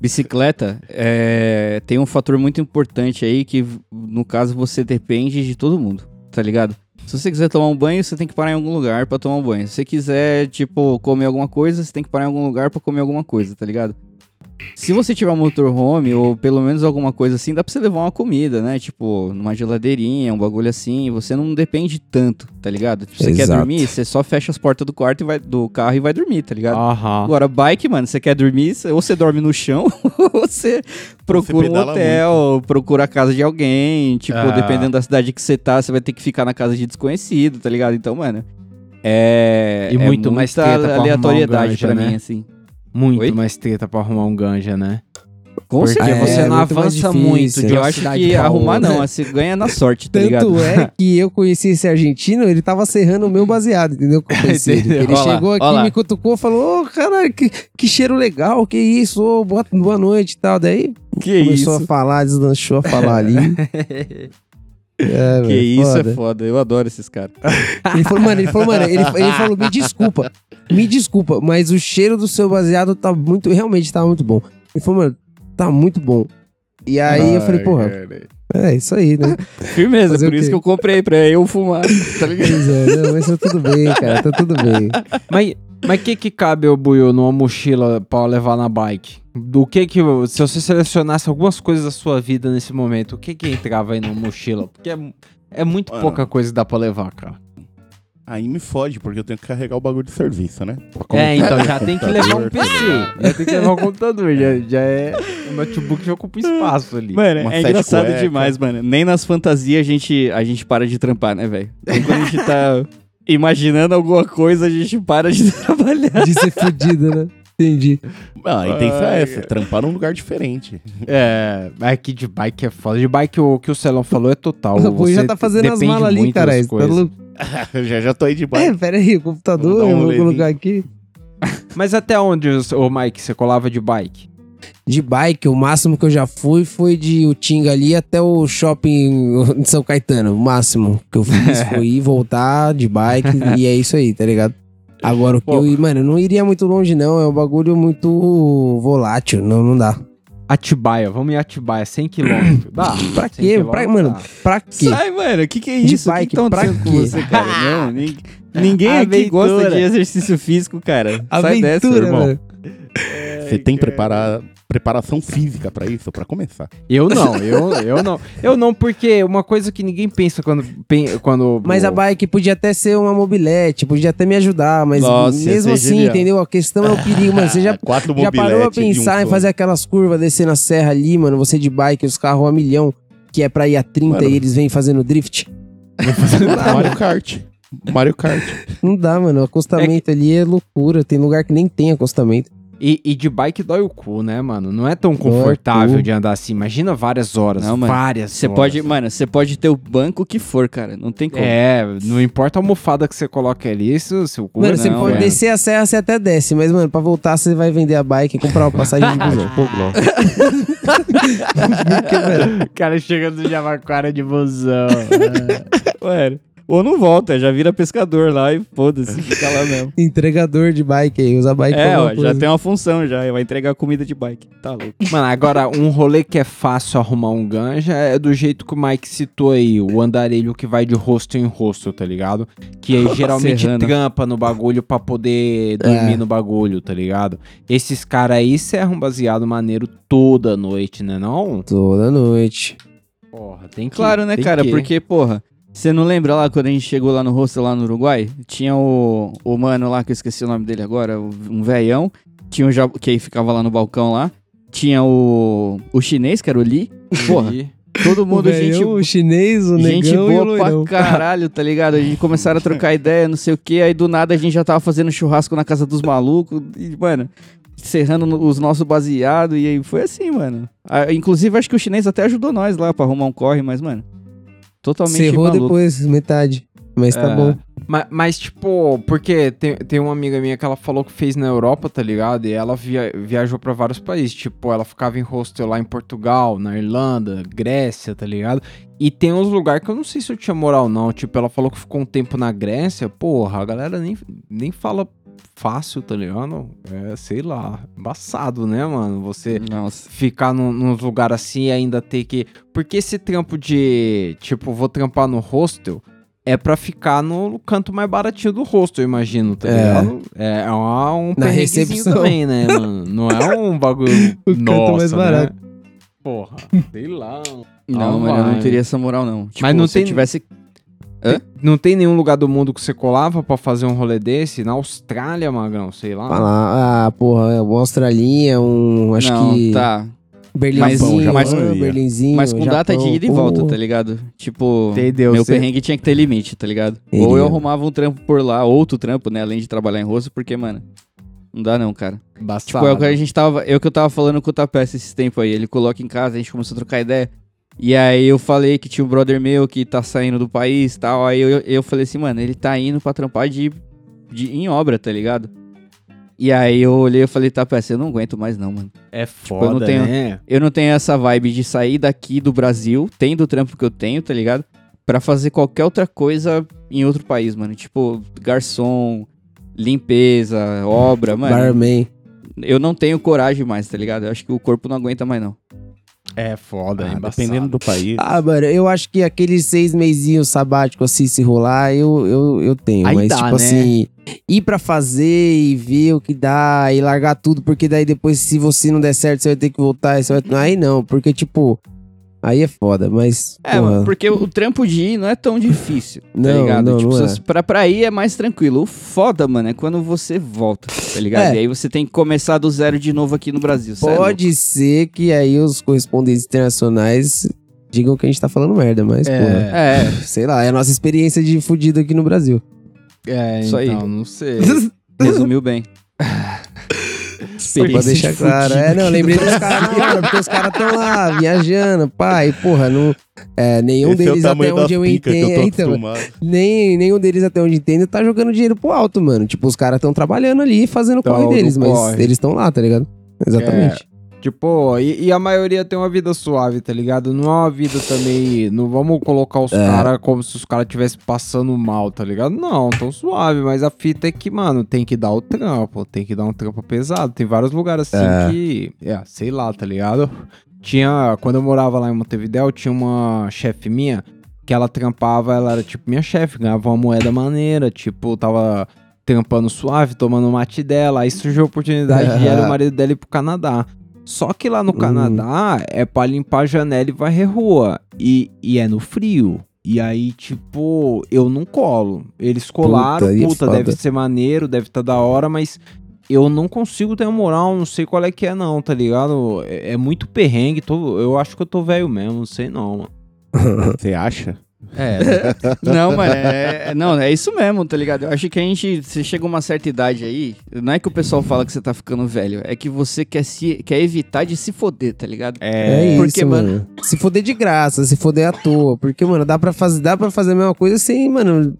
bicicleta é, tem um fator muito importante aí que, no caso, você depende de todo mundo, tá ligado? Se você quiser tomar um banho, você tem que parar em algum lugar pra tomar um banho. Se você quiser, tipo, comer alguma coisa, você tem que parar em algum lugar pra comer alguma coisa, tá ligado? Se você tiver um motorhome ou pelo menos alguma coisa assim, dá pra você levar uma comida, né? Tipo, numa geladeirinha, um bagulho assim. Você não depende tanto, tá ligado? Se você quer Exato. dormir, você só fecha as portas do quarto e vai do carro e vai dormir, tá ligado? Aham. Agora, bike, mano, você quer dormir, cê- ou você dorme no chão, ou você procura um hotel, procura a casa de alguém. Tipo, Ah. dependendo da cidade que você tá, você vai ter que ficar na casa de desconhecido, tá ligado? Então, mano, é. E é muito mais muita treta pra aleatoriedade pra ganja, mim, né? assim. Muito Oi? mais treta pra arrumar um ganja, né? Com Porque certeza. você É, não muito mais avança difícil. muito de Eu uma acho cidade que pra arrumar outra. não, você ganha na sorte, tá ligado? Tanto é que eu conheci esse argentino, ele tava serrando o meu baseado, entendeu? Que eu conheci ele. Entendeu? Ele lá, chegou aqui, lá. me cutucou, falou, ô, caralho, que, que cheiro legal, que isso, ô, boa, boa noite e tal. Daí Que começou isso? a falar, deslanchou a falar ali. É, Que velho, isso foda. é foda, eu adoro esses caras. Ele falou, mano, ele falou, mano, ele, ele falou, me desculpa, me desculpa, mas o cheiro do seu baseado tá muito, realmente tá muito bom. Ele falou, mano, tá muito bom. E aí eu falei, porra, é isso aí, né? Firmeza, Fazer por o isso que eu comprei, pra eu fumar, tá ligado? Pois é, não, mas tá tudo bem, cara, tá tudo bem. Mas mas que que cabe, ô Buiu, numa mochila pra levar na bike? Do que que... Se você selecionasse algumas coisas da sua vida nesse momento, o que que entrava aí numa mochila? Porque é, é muito Mano. pouca coisa que dá pra levar, cara. Aí me fode, porque eu tenho que carregar o bagulho de serviço, né? É, então já tem que levar um PC. Já tem que levar um computador. Já, já é... O notebook já ocupa espaço ali. Mano, Uma é engraçado cueca. demais, mano. Nem nas fantasias a gente, a gente para de trampar, né, velho? Nem Quando a gente tá imaginando alguma coisa, a gente para de trabalhar. De ser fudido, né? Entendi. Ah, a intenção é essa, trampar num lugar diferente. É, aqui de bike é foda. De bike, o que o Celão falou é total. O Bui já tá fazendo as malas ali, cara. Tá já já tô aí de bike. É, pera aí, o computador, um eu vou colocar aqui. Mas até onde, ô Mike, você colava de bike? De bike, o máximo que eu já fui foi de Utinga ali até o shopping de São Caetano. O máximo que eu fiz foi ir voltar de bike e é isso aí, tá ligado? Agora o que Pô. eu. Mano, eu não iria muito longe, não. É um bagulho muito volátil. Não, não dá. Atibaia, vamos em Atibaia, 100km. Dá. Pra 100 quê? Pra, mano, dá. pra quê? Sai, mano, o que que é De isso? O que bike, que tá pra quê? você, cara? Não, nin- ninguém aqui Aventura. gosta de exercício físico, cara. Sai dessa, Aventura, irmão. mano. Você tem preparar, preparação física pra isso, pra começar. Eu não, eu, eu não. Eu não, porque uma coisa que ninguém pensa quando. pen- quando Mas a bike podia até ser uma mobilete, podia até me ajudar, mas Nossa, mesmo assim, genial. entendeu? A questão é o perigo, mano. Você já, Quatro já parou a de um pensar em fazer aquelas curvas, descer na serra ali, mano? Você de bike, os carros a milhão, que é pra ir a 30 Mano. e eles vêm fazendo drift? Mario Kart. Mario Kart. Não dá, mano. O acostamento ali é loucura. Tem lugar que nem tem acostamento. E, e de bike dói o cu, né, mano? Não é tão o confortável de andar assim. Imagina várias horas. Não, mano. várias Você horas. pode, mano, você pode ter o banco que for, cara. Não tem como. É, não importa a almofada que você coloque ali, isso, seu cu Mano, é você não, pode velho. descer a serra, você até desce. Mas, mano, pra voltar, você vai vender a bike e comprar uma passagem de busão. O cara chegando do Javaquara de busão. Mano. Ou não volta, já vira pescador lá e foda-se, fica lá mesmo. Entregador de bike aí, usa bike pra É, ó, já tem uma função já, vai entregar comida de bike. Tá louco. Mano, agora, um rolê que é fácil arrumar um ganja é do jeito que o Mike citou aí, o andarilho que vai de rosto em rosto, tá ligado? Que aí geralmente trampa no bagulho pra poder dormir É. no bagulho, tá ligado? Esses caras aí serram baseado maneiro toda noite, né não? Toda noite. Porra, tem que... Claro, né, tem cara? que. Porque, porra, você não lembra lá quando a gente chegou lá no hostel lá no Uruguai? Tinha o, o mano lá, que eu esqueci o nome dele agora, um velhão. Tinha o ja- que aí ficava lá no balcão lá. Tinha o, o chinês, que era o Lee. Porra, todo mundo, o gente, o chinês, o gente negão e o boa loirão. pra caralho, tá ligado? A gente começaram a trocar ideia, não sei o que. Aí do nada a gente já tava fazendo churrasco na casa dos malucos. E, mano, serrando no- os nossos baseados. E aí foi assim, mano. Ah, inclusive, acho que o chinês até ajudou nós lá pra arrumar um corre, mas, mano. Totalmente Cerrou maluco. depois, metade. Mas tá É. bom. Ma- Mas, tipo, porque tem, tem uma amiga minha que ela falou que fez na Europa, tá ligado? E ela via- viajou pra vários países. Tipo, ela ficava em hostel lá em Portugal, na Irlanda, Grécia, tá ligado? E tem uns lugares que eu não sei se eu tinha moral, não. Tipo, ela falou que ficou um tempo na Grécia. Porra, a galera nem, nem fala fácil, tá ligado? É, sei lá, embaçado, né, mano? Você Nossa. ficar num, num lugar assim e ainda ter que. Porque esse trampo de. Tipo, vou trampar no hostel. É pra ficar no canto mais baratinho do hostel, eu imagino, tá É. ligado? É, é uma- um Na recepção. também, né, mano? Não é um bagulho O canto nossa, mais barato. né? Porra, sei lá. Não, Ah, mano, eu não teria essa moral, não. Tipo, Mas não se eu tem- tivesse. Hã? Não tem nenhum lugar do mundo que você colava pra fazer um rolê desse? Na Austrália, Magrão, sei lá. Falar, ah, porra, uma Australinha, um. Acho não, que. tá. Berlinzinho, Mas- ah, mas- Berlinzinho. Mas com data de Japão, ida e volta, pô. tá ligado? Tipo, Entendeu? meu Você- perrengue tinha que ter limite, tá ligado? Entendeu. Ou eu arrumava um trampo por lá, outro trampo, né? Além de trabalhar em rosto, porque, mano, não dá não, cara. Embaçado. Tipo, é o que a gente tava. Eu que eu tava falando com o Tapete esses tempos aí. Ele coloca em casa, a gente começou a trocar ideia. E aí eu falei que tinha um brother meu que tá saindo do país e tal. Aí eu, eu falei assim, mano, ele tá indo pra trampar de, de, em obra, tá ligado? E aí eu olhei e falei, Tapete, eu não aguento mais não, mano. É Tipo, eu não foda, tenho- né? Eu não tenho essa vibe de sair daqui do Brasil, tendo o trampo que eu tenho, tá ligado? Pra fazer qualquer outra coisa em outro país, mano. Tipo, garçom, limpeza, obra, mano. Barman. Eu não tenho coragem mais, tá ligado? Eu acho que o corpo não aguenta mais, não. É foda, é Ah, embaçado. dependendo do país. Ah, mano, eu acho que aqueles seis meizinhos sabáticos assim, se rolar, eu, eu, eu tenho. Aí mas, dá, tipo né? assim, ir pra fazer e ver o que dá e largar tudo, porque daí depois, se você não der certo, você vai ter que voltar. e Você vai... Aí não, porque, tipo, aí é foda, mas. É, porra, porque o trampo de ir não é tão difícil, tá Não, ligado? não, tipo, não é. pra, pra ir é mais tranquilo. O foda, mano, é quando você volta, tá ligado? É. E aí você tem que começar do zero de novo aqui no Brasil, é. Pode ser que aí os correspondentes internacionais digam que a gente tá falando merda, mas, É. porra. É, Sei lá, é a nossa experiência de fudido aqui no Brasil. É, Isso aí. então, não sei. resumiu bem. Só pra deixar de claro. fudido É, não, aqui lembrei dos caras na hora, porque os caras estão lá viajando, pai, porra, não, é, nenhum Esse é deles até tamanho onde eu entendo, eu então, nem, nenhum deles até onde entendo tá jogando dinheiro pro alto, mano. Tipo, os caras estão trabalhando ali, fazendo o Tão corre deles, mas corre. eles estão lá, tá ligado? Exatamente. Tipo, e, e a maioria tem uma vida suave, tá ligado? Não é uma vida também. Não vamos colocar os É. caras como se os caras estivessem passando mal, tá ligado? Não, tão suave, mas a fita é que, mano, tem que dar o trampo, tem que dar um trampo pesado. Tem vários lugares assim É. que. É, sei lá, tá ligado? Tinha. Quando eu morava lá em Montevidéu, tinha uma chefe minha que ela trampava, ela era tipo minha chefe, ganhava uma moeda maneira, tipo, tava trampando suave, tomando mate dela. Aí surgiu a oportunidade de ela e o marido dela ir pro Canadá. Só que lá no Hum. Canadá é pra limpar a janela e varrer rua. E, e é no frio. E aí, tipo, eu não colo. Eles colaram, Puta, é puta, foda. deve ser maneiro, deve estar da hora, mas eu não consigo ter moral, não sei qual é que é não, tá ligado? É, é muito perrengue, tô, eu acho que eu tô velho mesmo, não sei não, mano. Você acha? É, Não, mas é, é- não, é isso mesmo, tá ligado? Eu acho que a gente, você chega a uma certa idade aí, não é que o pessoal fala que você tá ficando velho, é que você quer, se, quer evitar de se foder, tá ligado? É, isso, porque, mano. Se foder de graça, se foder à toa. Porque, mano, dá pra fazer, dá pra fazer a mesma coisa sem, mano,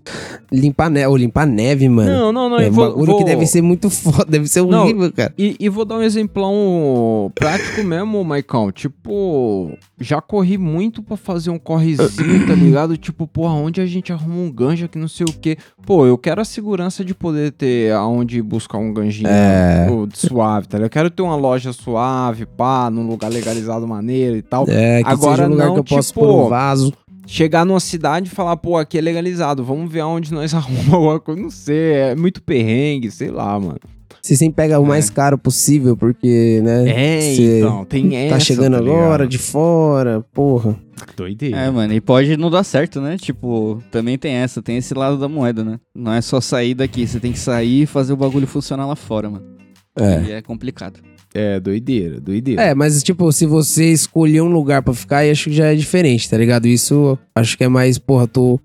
limpar neve. Ou limpar neve, mano. Não, não, não. é um vou- bagulho vou- que deve ser muito foda, deve ser Não, horrível, cara. E, e vou dar um exemplão prático mesmo, Maicão. Tipo, já corri muito pra fazer um correzinho, tá ligado? Tipo, porra, onde a gente arruma um ganja que não sei o quê. Pô, eu quero a segurança de poder ter aonde buscar um ganjinho É. pô, suave, tá ligado? Eu quero ter uma loja suave, pá, num lugar legalizado maneiro e tal. É, que Agora seja um lugar não, que eu possa tipo, pôr um vaso. Chegar numa cidade e falar, pô, aqui é legalizado, vamos ver aonde nós arrumamos alguma coisa. Não sei, é muito perrengue, sei lá, mano. Você sempre pega o mais caro possível, porque, né? É, então, tem essa. Tá chegando ligado? agora, de fora, porra. Doideira. É, mano, e pode não dar certo, né? Tipo, também tem essa, tem esse lado da moeda, né? Não é só sair daqui, você tem que sair e fazer o bagulho funcionar lá fora, mano. É. E é complicado. É, doideira, doideira. É, mas tipo, se você escolher um lugar pra ficar, aí acho que já é diferente, tá ligado? Isso acho que é mais, porra, tô,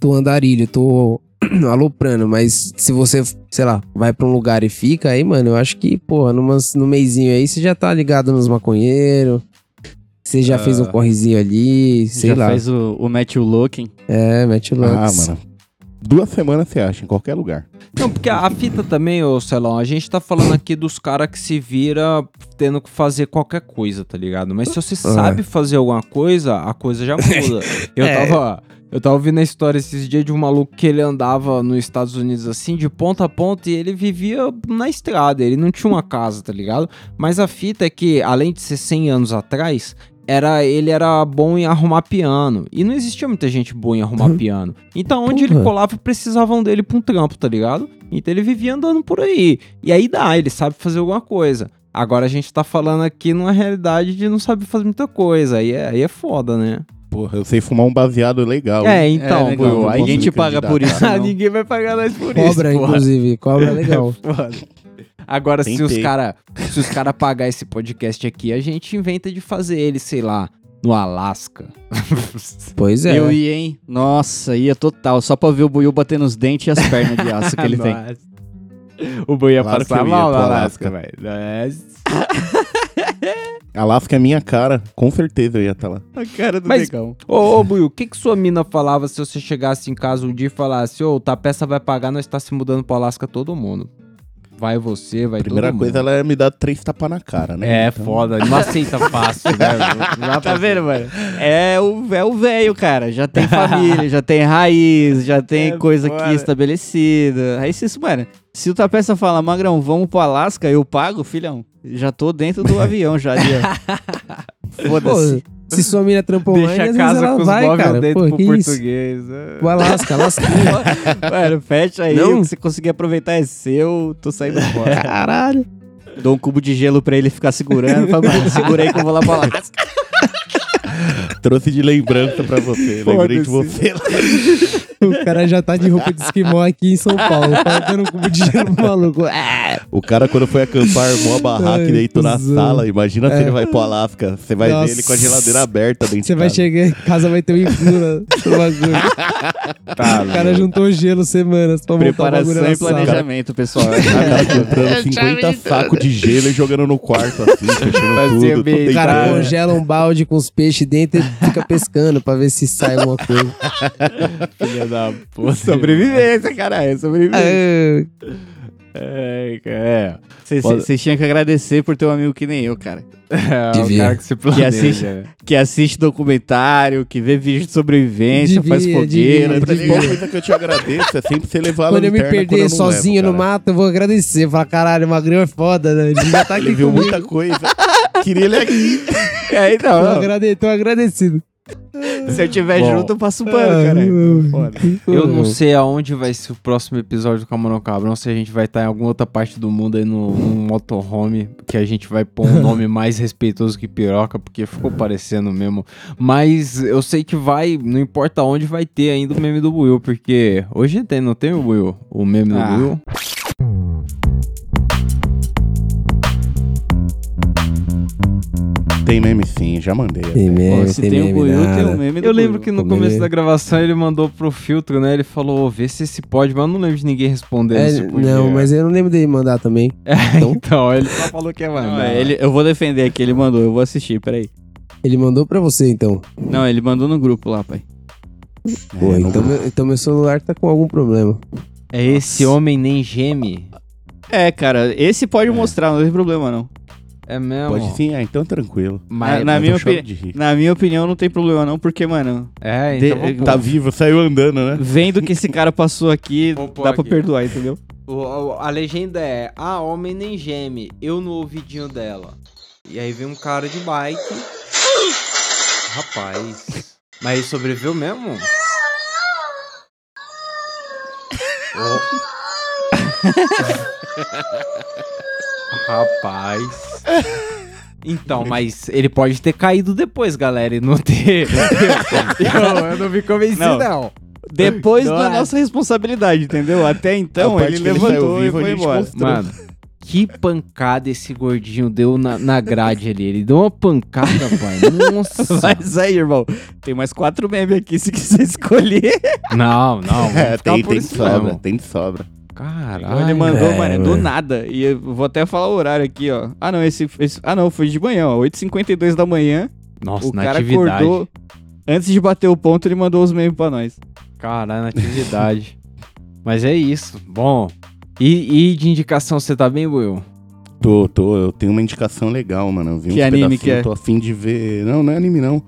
tô andarilho, tô aloprando, mas se você, sei lá, vai pra um lugar e fica, aí, mano, eu acho que, porra, numas, no meizinho aí você já tá ligado nos maconheiros, você já fez um correzinho ali, sei Já lá. fez o, o Matthew Looking. É, mete o Ah, mano. Duas semanas você acha, em qualquer lugar. Não, porque a, a fita também, ô Celão, a gente tá falando aqui dos caras que se vira tendo que fazer qualquer coisa, tá ligado? Mas se você sabe fazer alguma coisa, a coisa já muda. Eu É. tava. Eu tava ouvindo a história esses dias de um maluco que ele andava nos Estados Unidos assim, de ponta a ponta, e ele vivia na estrada, ele não tinha uma casa, tá ligado? Mas a fita é que, além de ser 100 anos atrás, era ele era bom em arrumar piano. E não existia muita gente boa em arrumar piano. Então, onde ele colava, precisavam dele pra um trampo, tá ligado? Então ele vivia andando por aí. E aí dá, ele sabe fazer alguma coisa. Agora a gente tá falando aqui numa realidade de não saber fazer muita coisa. Aí é, aí é foda, né? Porra, eu sei fumar um baseado legal. É, hein? então, é, legal, pô, não aí ninguém te paga por isso, candidatar. não. ninguém vai pagar nós por Cobra, isso. porra. inclusive, cobra é legal. Agora, se os Tentei. cara, se os cara pagar esse podcast aqui, a gente inventa de fazer ele, sei lá, no Alasca. Pois é. Eu ia, hein? Nossa, ia total. Só pra ver o Buiu batendo os dentes e as pernas de aço que ele tem. O boi ia passar mal no Alasca. velho. Alasca é minha cara, com certeza eu ia estar lá. A cara do Mas- negão. Ô, ô Buiu, o que que sua mina falava se você chegasse em casa um dia e falasse, ô, tá, a peça vai pagar, nós tá se mudando pro Alasca todo mundo. Vai você, vai Primeira todo coisa, ela ia me dar três tapas na cara, né? É, Então, foda, não aceita fácil, né? Não dá Tá vendo, mano? É o é o velho, cara. Já tem família, já tem raiz, já tem É coisa foda. aqui estabelecida. Aí se isso, mano. Se o Tapeça fala, Magrão, vamos pro Alasca, eu pago, filhão. Já tô dentro do avião já ali, ó. Foda-se. Pô, se sua mina trampou online, Deixa a casa com os vai, móveis cara. dentro Pô, pro português. é. O Alasca, Alasca. Mano, fecha aí. Não? O que você conseguir aproveitar é seu. Tô saindo fora. Caralho. Dou um cubo de gelo pra ele ficar segurando. Fala, segura aí que eu vou lá pra Alasca. Trouxe de lembrança pra você. Lembrei de você. O cara já tá de roupa de esquimó aqui em São Paulo. Faltando um cubo de gelo maluco. É. O cara, quando foi acampar, armou a barraca Ai, e deitou na sala. Imagina se É. ele vai pro Alasca. Você vai Nossa. ver ele com a geladeira aberta dentro Você de vai chegar em casa, vai ter um no bagulho. Tá, O cara juntou gelo semanas pra montar o Preparação e planejamento, pessoal. O cara comprando 50 sacos de gelo e jogando no quarto, assim, fechando Fazia tudo. bem, O cara congela um balde com os peixes dentro e fica pescando pra ver se sai alguma coisa. filha da puta. Sobrevivência, caralho. Sobrevivência. É, É, é. Vocês tinham que agradecer por ter um amigo que nem eu, cara. É, o cara que se planeja. assiste- Que assiste documentário, que vê vídeo de sobrevivência, Devia, faz fogueira, devia, A coisa que eu te agradeço é sempre você levar ela Quando eu me perder sozinho no mar. mato, eu vou agradecer. Falar, caralho, o Magrão é foda, né? Ele já tá aqui Ele viu comigo. muita coisa. Queria ele aqui. É, Tô, então, agrade... Tô agradecido. Se eu tiver Bom. junto, eu passo o pano, cara. Eu não sei aonde vai ser o próximo episódio do Camarão Cabrão, se a gente vai estar em alguma outra parte do mundo aí no, no motorhome, que a gente vai pôr um nome mais respeitoso que piroca, porque ficou parecendo mesmo. Mas eu sei que vai, não importa onde, vai ter ainda o meme do Will, porque hoje tem, não tem o Will? O meme Ah. do Tem meme sim, já mandei. Tem até. meme, Pô, se tem tem o meme, Buiu, tem o meme do Eu lembro Buiu. que no O começo meme- da gravação ele mandou pro filtro, né? Ele falou, vê se esse pode, mas eu não lembro de ninguém respondendo É, se podia. não, mas eu não lembro dele mandar também. então... então, ele só falou que ia mandar. Não, é, ele, eu vou defender aqui, ele mandou, eu vou assistir, peraí. Ele mandou pra você, então. Não, ele mandou no grupo lá, pai. Pô, É, então, meu, então meu celular tá com algum problema. É esse homem nem geme. É, cara, esse pode mostrar, não tem problema não. É mesmo. Pode sim, ah, então tranquilo. Mas, Na- na Mas minha eu choro opi- de rir. Na minha opinião, não tem problema não, porque, mano, É, De- então vamos pôr. Tá vivo, saiu andando, né? vendo que esse cara passou aqui, dá pra aqui. perdoar, entendeu? O- o- a legenda é: Ah, homem nem geme, eu no ouvidinho dela. E aí vem um cara de bike. Rapaz. Mas ele sobreviveu mesmo? Oh. Rapaz. Então, mas ele pode ter caído depois, galera, e não ter. eu, eu não me convenci, Não. não. Depois Não da é. nossa responsabilidade, entendeu? Até então, ele que ele levantou e foi embora. mostrou. Mano, que pancada esse gordinho deu na, na grade ali. Ele deu uma pancada, pai. Nossa. Mas aí, irmão, tem mais quatro memes aqui se quiser escolher. Não, não. É, tem, tem isso sobra, tem de sobra. Caralho. ele mandou, é, mano, do mano. nada. E eu vou até falar o horário aqui, ó. Ah, não, esse. esse- ah, não, foi de manhã, ó. 8h52 da manhã. Nossa, o na cara atividade. acordou. Antes de bater o ponto, ele mandou os memes pra nós. Caralho, na atividade. Mas é isso. Bom. E, e de indicação, você tá bem, Will? Tô, tô, eu tenho uma indicação legal, mano. Eu vi Que uns anime pedacinhos, que é? Tô afim de ver. Não, não é anime, não.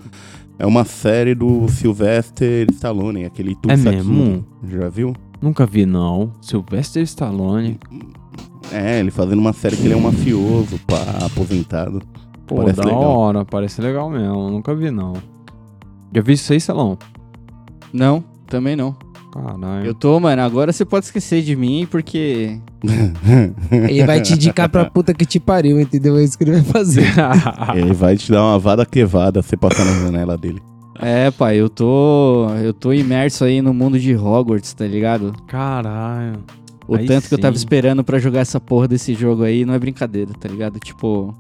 É uma série do Sylvester Stallone, aquele É Tulsa mesmo? King. Já viu? Nunca vi, não. Sylvester Stallone. É, ele fazendo uma série que ele é um mafioso, pá, aposentado. Pô, Parece da legal. hora. Parece legal mesmo. Nunca vi, não. Já vi isso aí, Salão? Não, também não. Caralho. Eu tô, mano, agora você pode esquecer de mim, porque. Ele vai te indicar pra puta que te pariu, entendeu? É isso que ele vai fazer. ele vai te dar uma vada quevada você passar na janela dele. É, pai, eu tô. Eu tô imerso aí no mundo de Hogwarts, tá ligado? Caralho. O Aí tanto que eu tava sim. esperando pra jogar essa porra desse jogo aí não é brincadeira, tá ligado? Tipo.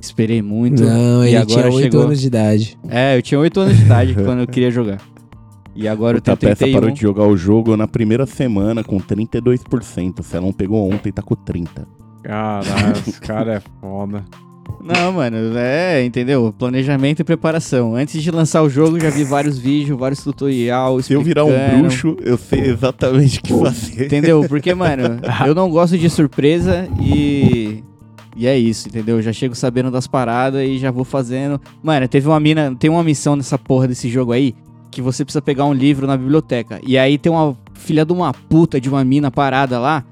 Esperei muito. Não, e ele agora tinha 8 chegou. anos de idade. É, eu tinha 8 anos de idade quando eu queria jogar. E agora o eu tenho Tapeça 31. parou de jogar o jogo na primeira semana com 32%. Se ela não pegou ontem, tá com 30%. Caralho, esse cara é foda. Não, mano, é, entendeu? Planejamento e preparação. Antes de lançar o jogo, já vi vários vídeos, vários tutorial Se eu virar um bruxo, eu sei exatamente o que fazer. Entendeu? Porque, mano, eu não gosto de surpresa e. E é isso, entendeu? Eu já chego sabendo das paradas e já vou fazendo. Mano, teve uma mina. Tem uma missão nessa porra desse jogo aí que você precisa pegar um livro na biblioteca. E aí tem uma filha de uma puta de uma mina parada lá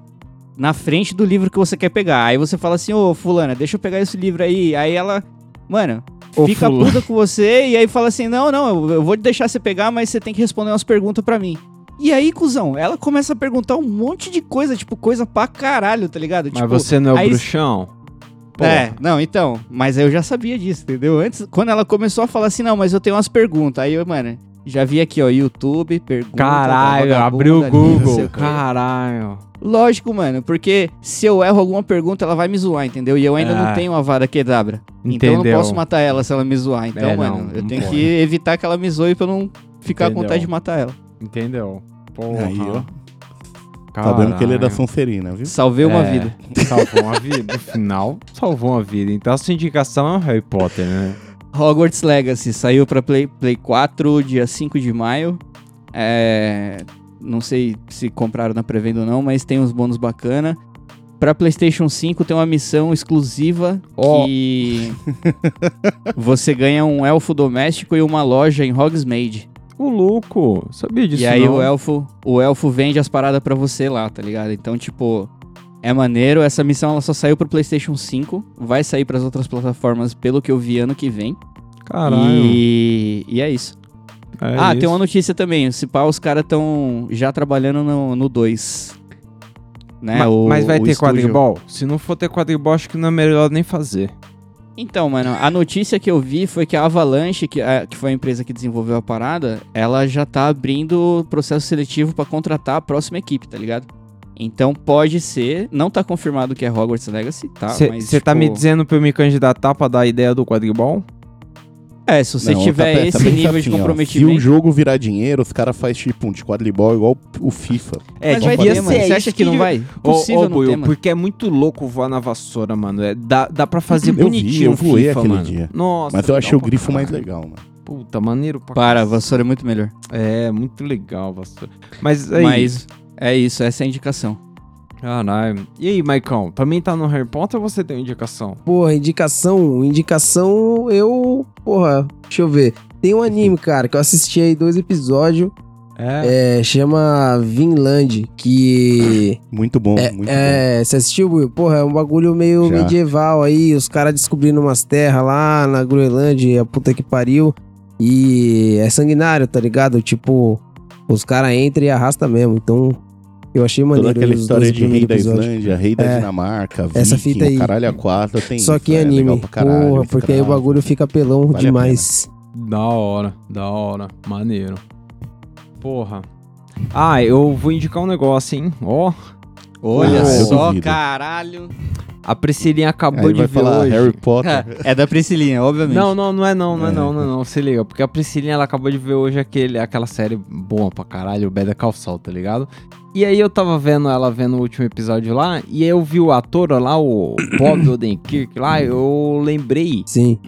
na frente do livro que você quer pegar. Aí você fala assim, ô fulana, deixa eu pegar esse livro aí. Aí ela, mano, Ô, fica fulana. puta com você e aí fala assim, não, não, eu- vou deixar você pegar, mas você tem que responder umas perguntas pra mim. E aí, cuzão, ela começa a perguntar um monte de coisa, tipo, coisa pra caralho, tá ligado? Mas tipo, você não é o bruxão? É, não, então, mas eu já sabia disso, entendeu? Antes, quando ela começou a falar assim, não, mas eu tenho umas perguntas, aí eu, mano, já vi aqui, ó, YouTube, pergunta. Caralho, abriu o ali, Google. o quê. Caralho. Lógico, mano, porque se eu erro alguma pergunta, ela vai me zoar, entendeu? E eu ainda É. não tenho a vara quedabra. Então eu Entendeu. não posso matar ela se ela me zoar. Então, É, mano, não, eu não tenho pode. que evitar que ela me zoe pra eu não ficar Entendeu. com vontade de matar ela. Entendeu? Porra. Aí, ó. Tá vendo que ele é da Caralho. Sonserina, viu? Salvei uma É, vida. Salvou uma vida. No final, salvou uma vida. Então a sua indicação é o Harry Potter, né? Hogwarts Legacy saiu pra Play, Play 4 dia 5 de maio. É, não sei se compraram na pré-venda ou não, mas tem uns bônus bacana. Pra PlayStation 5 tem uma missão exclusiva Ó. que você ganha um elfo doméstico e uma loja em Hogsmeade. O louco. Sabia disso e aí não. o elfo, o elfo vende as paradas pra você lá, tá ligado? Então, tipo, é maneiro. Essa missão ela só saiu pro PlayStation 5, vai sair pras outras plataformas pelo que eu vi ano que vem. Caralho. E, e é isso. É ah, isso. tem uma notícia também. Se pá, os caras estão já trabalhando no 2. Né? Ma- o- mas vai ter estúdio. quadribol? Se não for ter quadribol, acho que não é melhor nem fazer. Então, mano, a notícia que eu vi foi que a Avalanche, que, a- que foi a empresa que desenvolveu a parada, ela já tá abrindo processo seletivo pra contratar a próxima equipe, tá ligado? Então pode ser, não tá confirmado que é Hogwarts Legacy, tá? Você mas, tá tipo, me dizendo pra eu me candidatar pra dar a ideia do quadribol? É, se você Não, tiver tá- tá esse pensando nível de assim, ó, Se o comprometimento. jogo virar dinheiro, os caras fazem tipo um de quadribol igual o FIFA. É, mas vai ter, ser mano. Você isso acha que não vai? Ô, Possível ô, não porque é muito louco voar na vassoura, mano. É, dá, dá pra fazer Eu vi, bonitinho eu no voei FIFA, aquele mano. dia. Nossa, Mas eu achei o grifo mais legal, mano. Puta, maneiro pra Para, a vassoura é muito melhor. É, muito legal a vassoura. Mas aí... Mas é isso, essa é a indicação. Caralho. E aí, Maicon, também tá no Harry Potter ou você tem uma indicação? Porra, indicação, indicação, eu. Porra, deixa eu ver. Tem um anime, cara, que eu assisti aí dois episódios. É. É, chama Vinland, que. Muito bom, muito bom. É, você assistiu, Will? Porra, é um bagulho meio Já. medieval aí, os caras descobrindo umas terras lá na Groenlândia, a puta que pariu. E é sanguinário, tá ligado? Tipo, os caras entram e arrastam mesmo. Então, eu achei Toda maneiro. aquela os história de rei da episódios. Islândia, rei da É. Dinamarca, Essa viking, fita aí. caralho a quatro, tem Só isso, que é anime. legal pra caralho, Porra, porque aí o bagulho fica pelão Vale demais. Da hora, da hora. Maneiro. Porra. Ah, eu vou indicar um negócio, hein? Ó, Olha Ah, eu só, caralho. a Priscilinha acabou Aí de vai ver falar hoje. Harry Potter. É da Priscilinha, obviamente. Não, não, não é não, não é, É. não, não é não, se liga. Porque a Priscilinha, ela acabou de ver hoje aquele, aquela série boa pra caralho, o Call Saul, tá ligado? E aí eu tava vendo ela vendo o último episódio lá, e aí eu vi o ator lá, o Bob Odenkirk lá, eu lembrei Sim.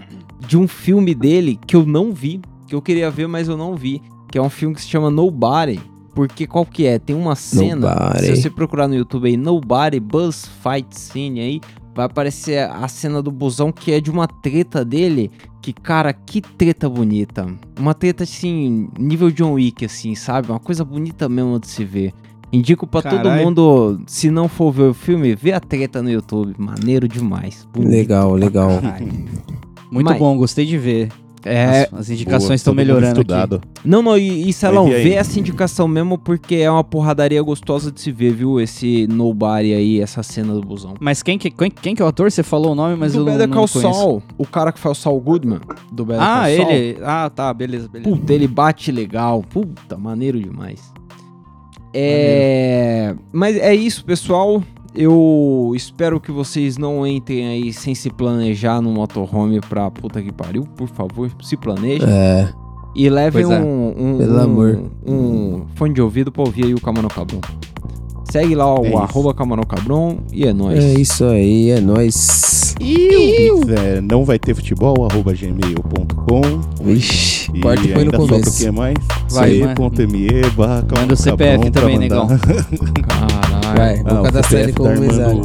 de um filme dele que eu não vi, que eu queria ver, mas eu não vi, que é um filme que se chama Nobody. Porque qual que é? Tem uma cena, Nobody. se você procurar no YouTube aí, Nobody Buzz Fight Scene aí, vai aparecer a cena do busão que é de uma treta dele, que cara, que treta bonita. Uma treta assim, nível John Wick assim, sabe? Uma coisa bonita mesmo de se ver. Indico pra todo Caralho. mundo, se não for ver o filme, vê a treta no YouTube. Maneiro demais. Bonito Legal, legal. Muito Mas- bom, gostei de ver. É, As, as indicações estão todo melhorando aqui. estudado. Não, não, e, e aí. vê essa indicação mesmo porque é uma porradaria gostosa de se ver, viu? Esse nobody aí, essa cena do busão. Mas quem que, quem, quem que é o ator? Você falou o nome, mas do eu não, Better não Call conheço. Saul, o cara que faz o Saul Goodman, do Better Ah, Call Saul. ele. Ah, tá, beleza, beleza. Puta, ele bate legal. Puta, maneiro demais. É. Mas é isso, pessoal. Eu espero que vocês não entrem aí sem se planejar no motorhome pra puta que pariu. Por favor, se planejem. É. E levem Pois é. um, um, Pelo um- amor. um fone de ouvido pra ouvir aí o Camarão Cabrão. Segue lá o É arroba Camarão Cabrão e é nóis. É isso aí, é nóis. E o Pix é não vai ter futebol, arroba gmail.com. Vixe, E corte foi no o começo. que mais? Vai, C.me barra Manda o CPF também, negão. Caralho. Vai, Ah, vou o cadastrar ele CPF como mesário.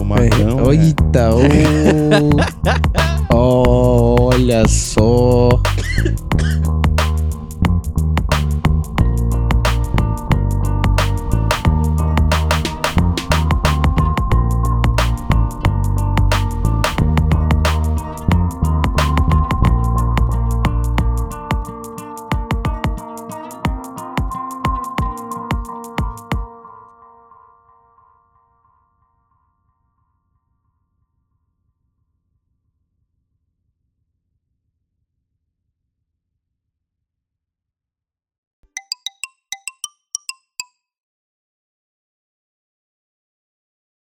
É. Eita, ô. Olha só.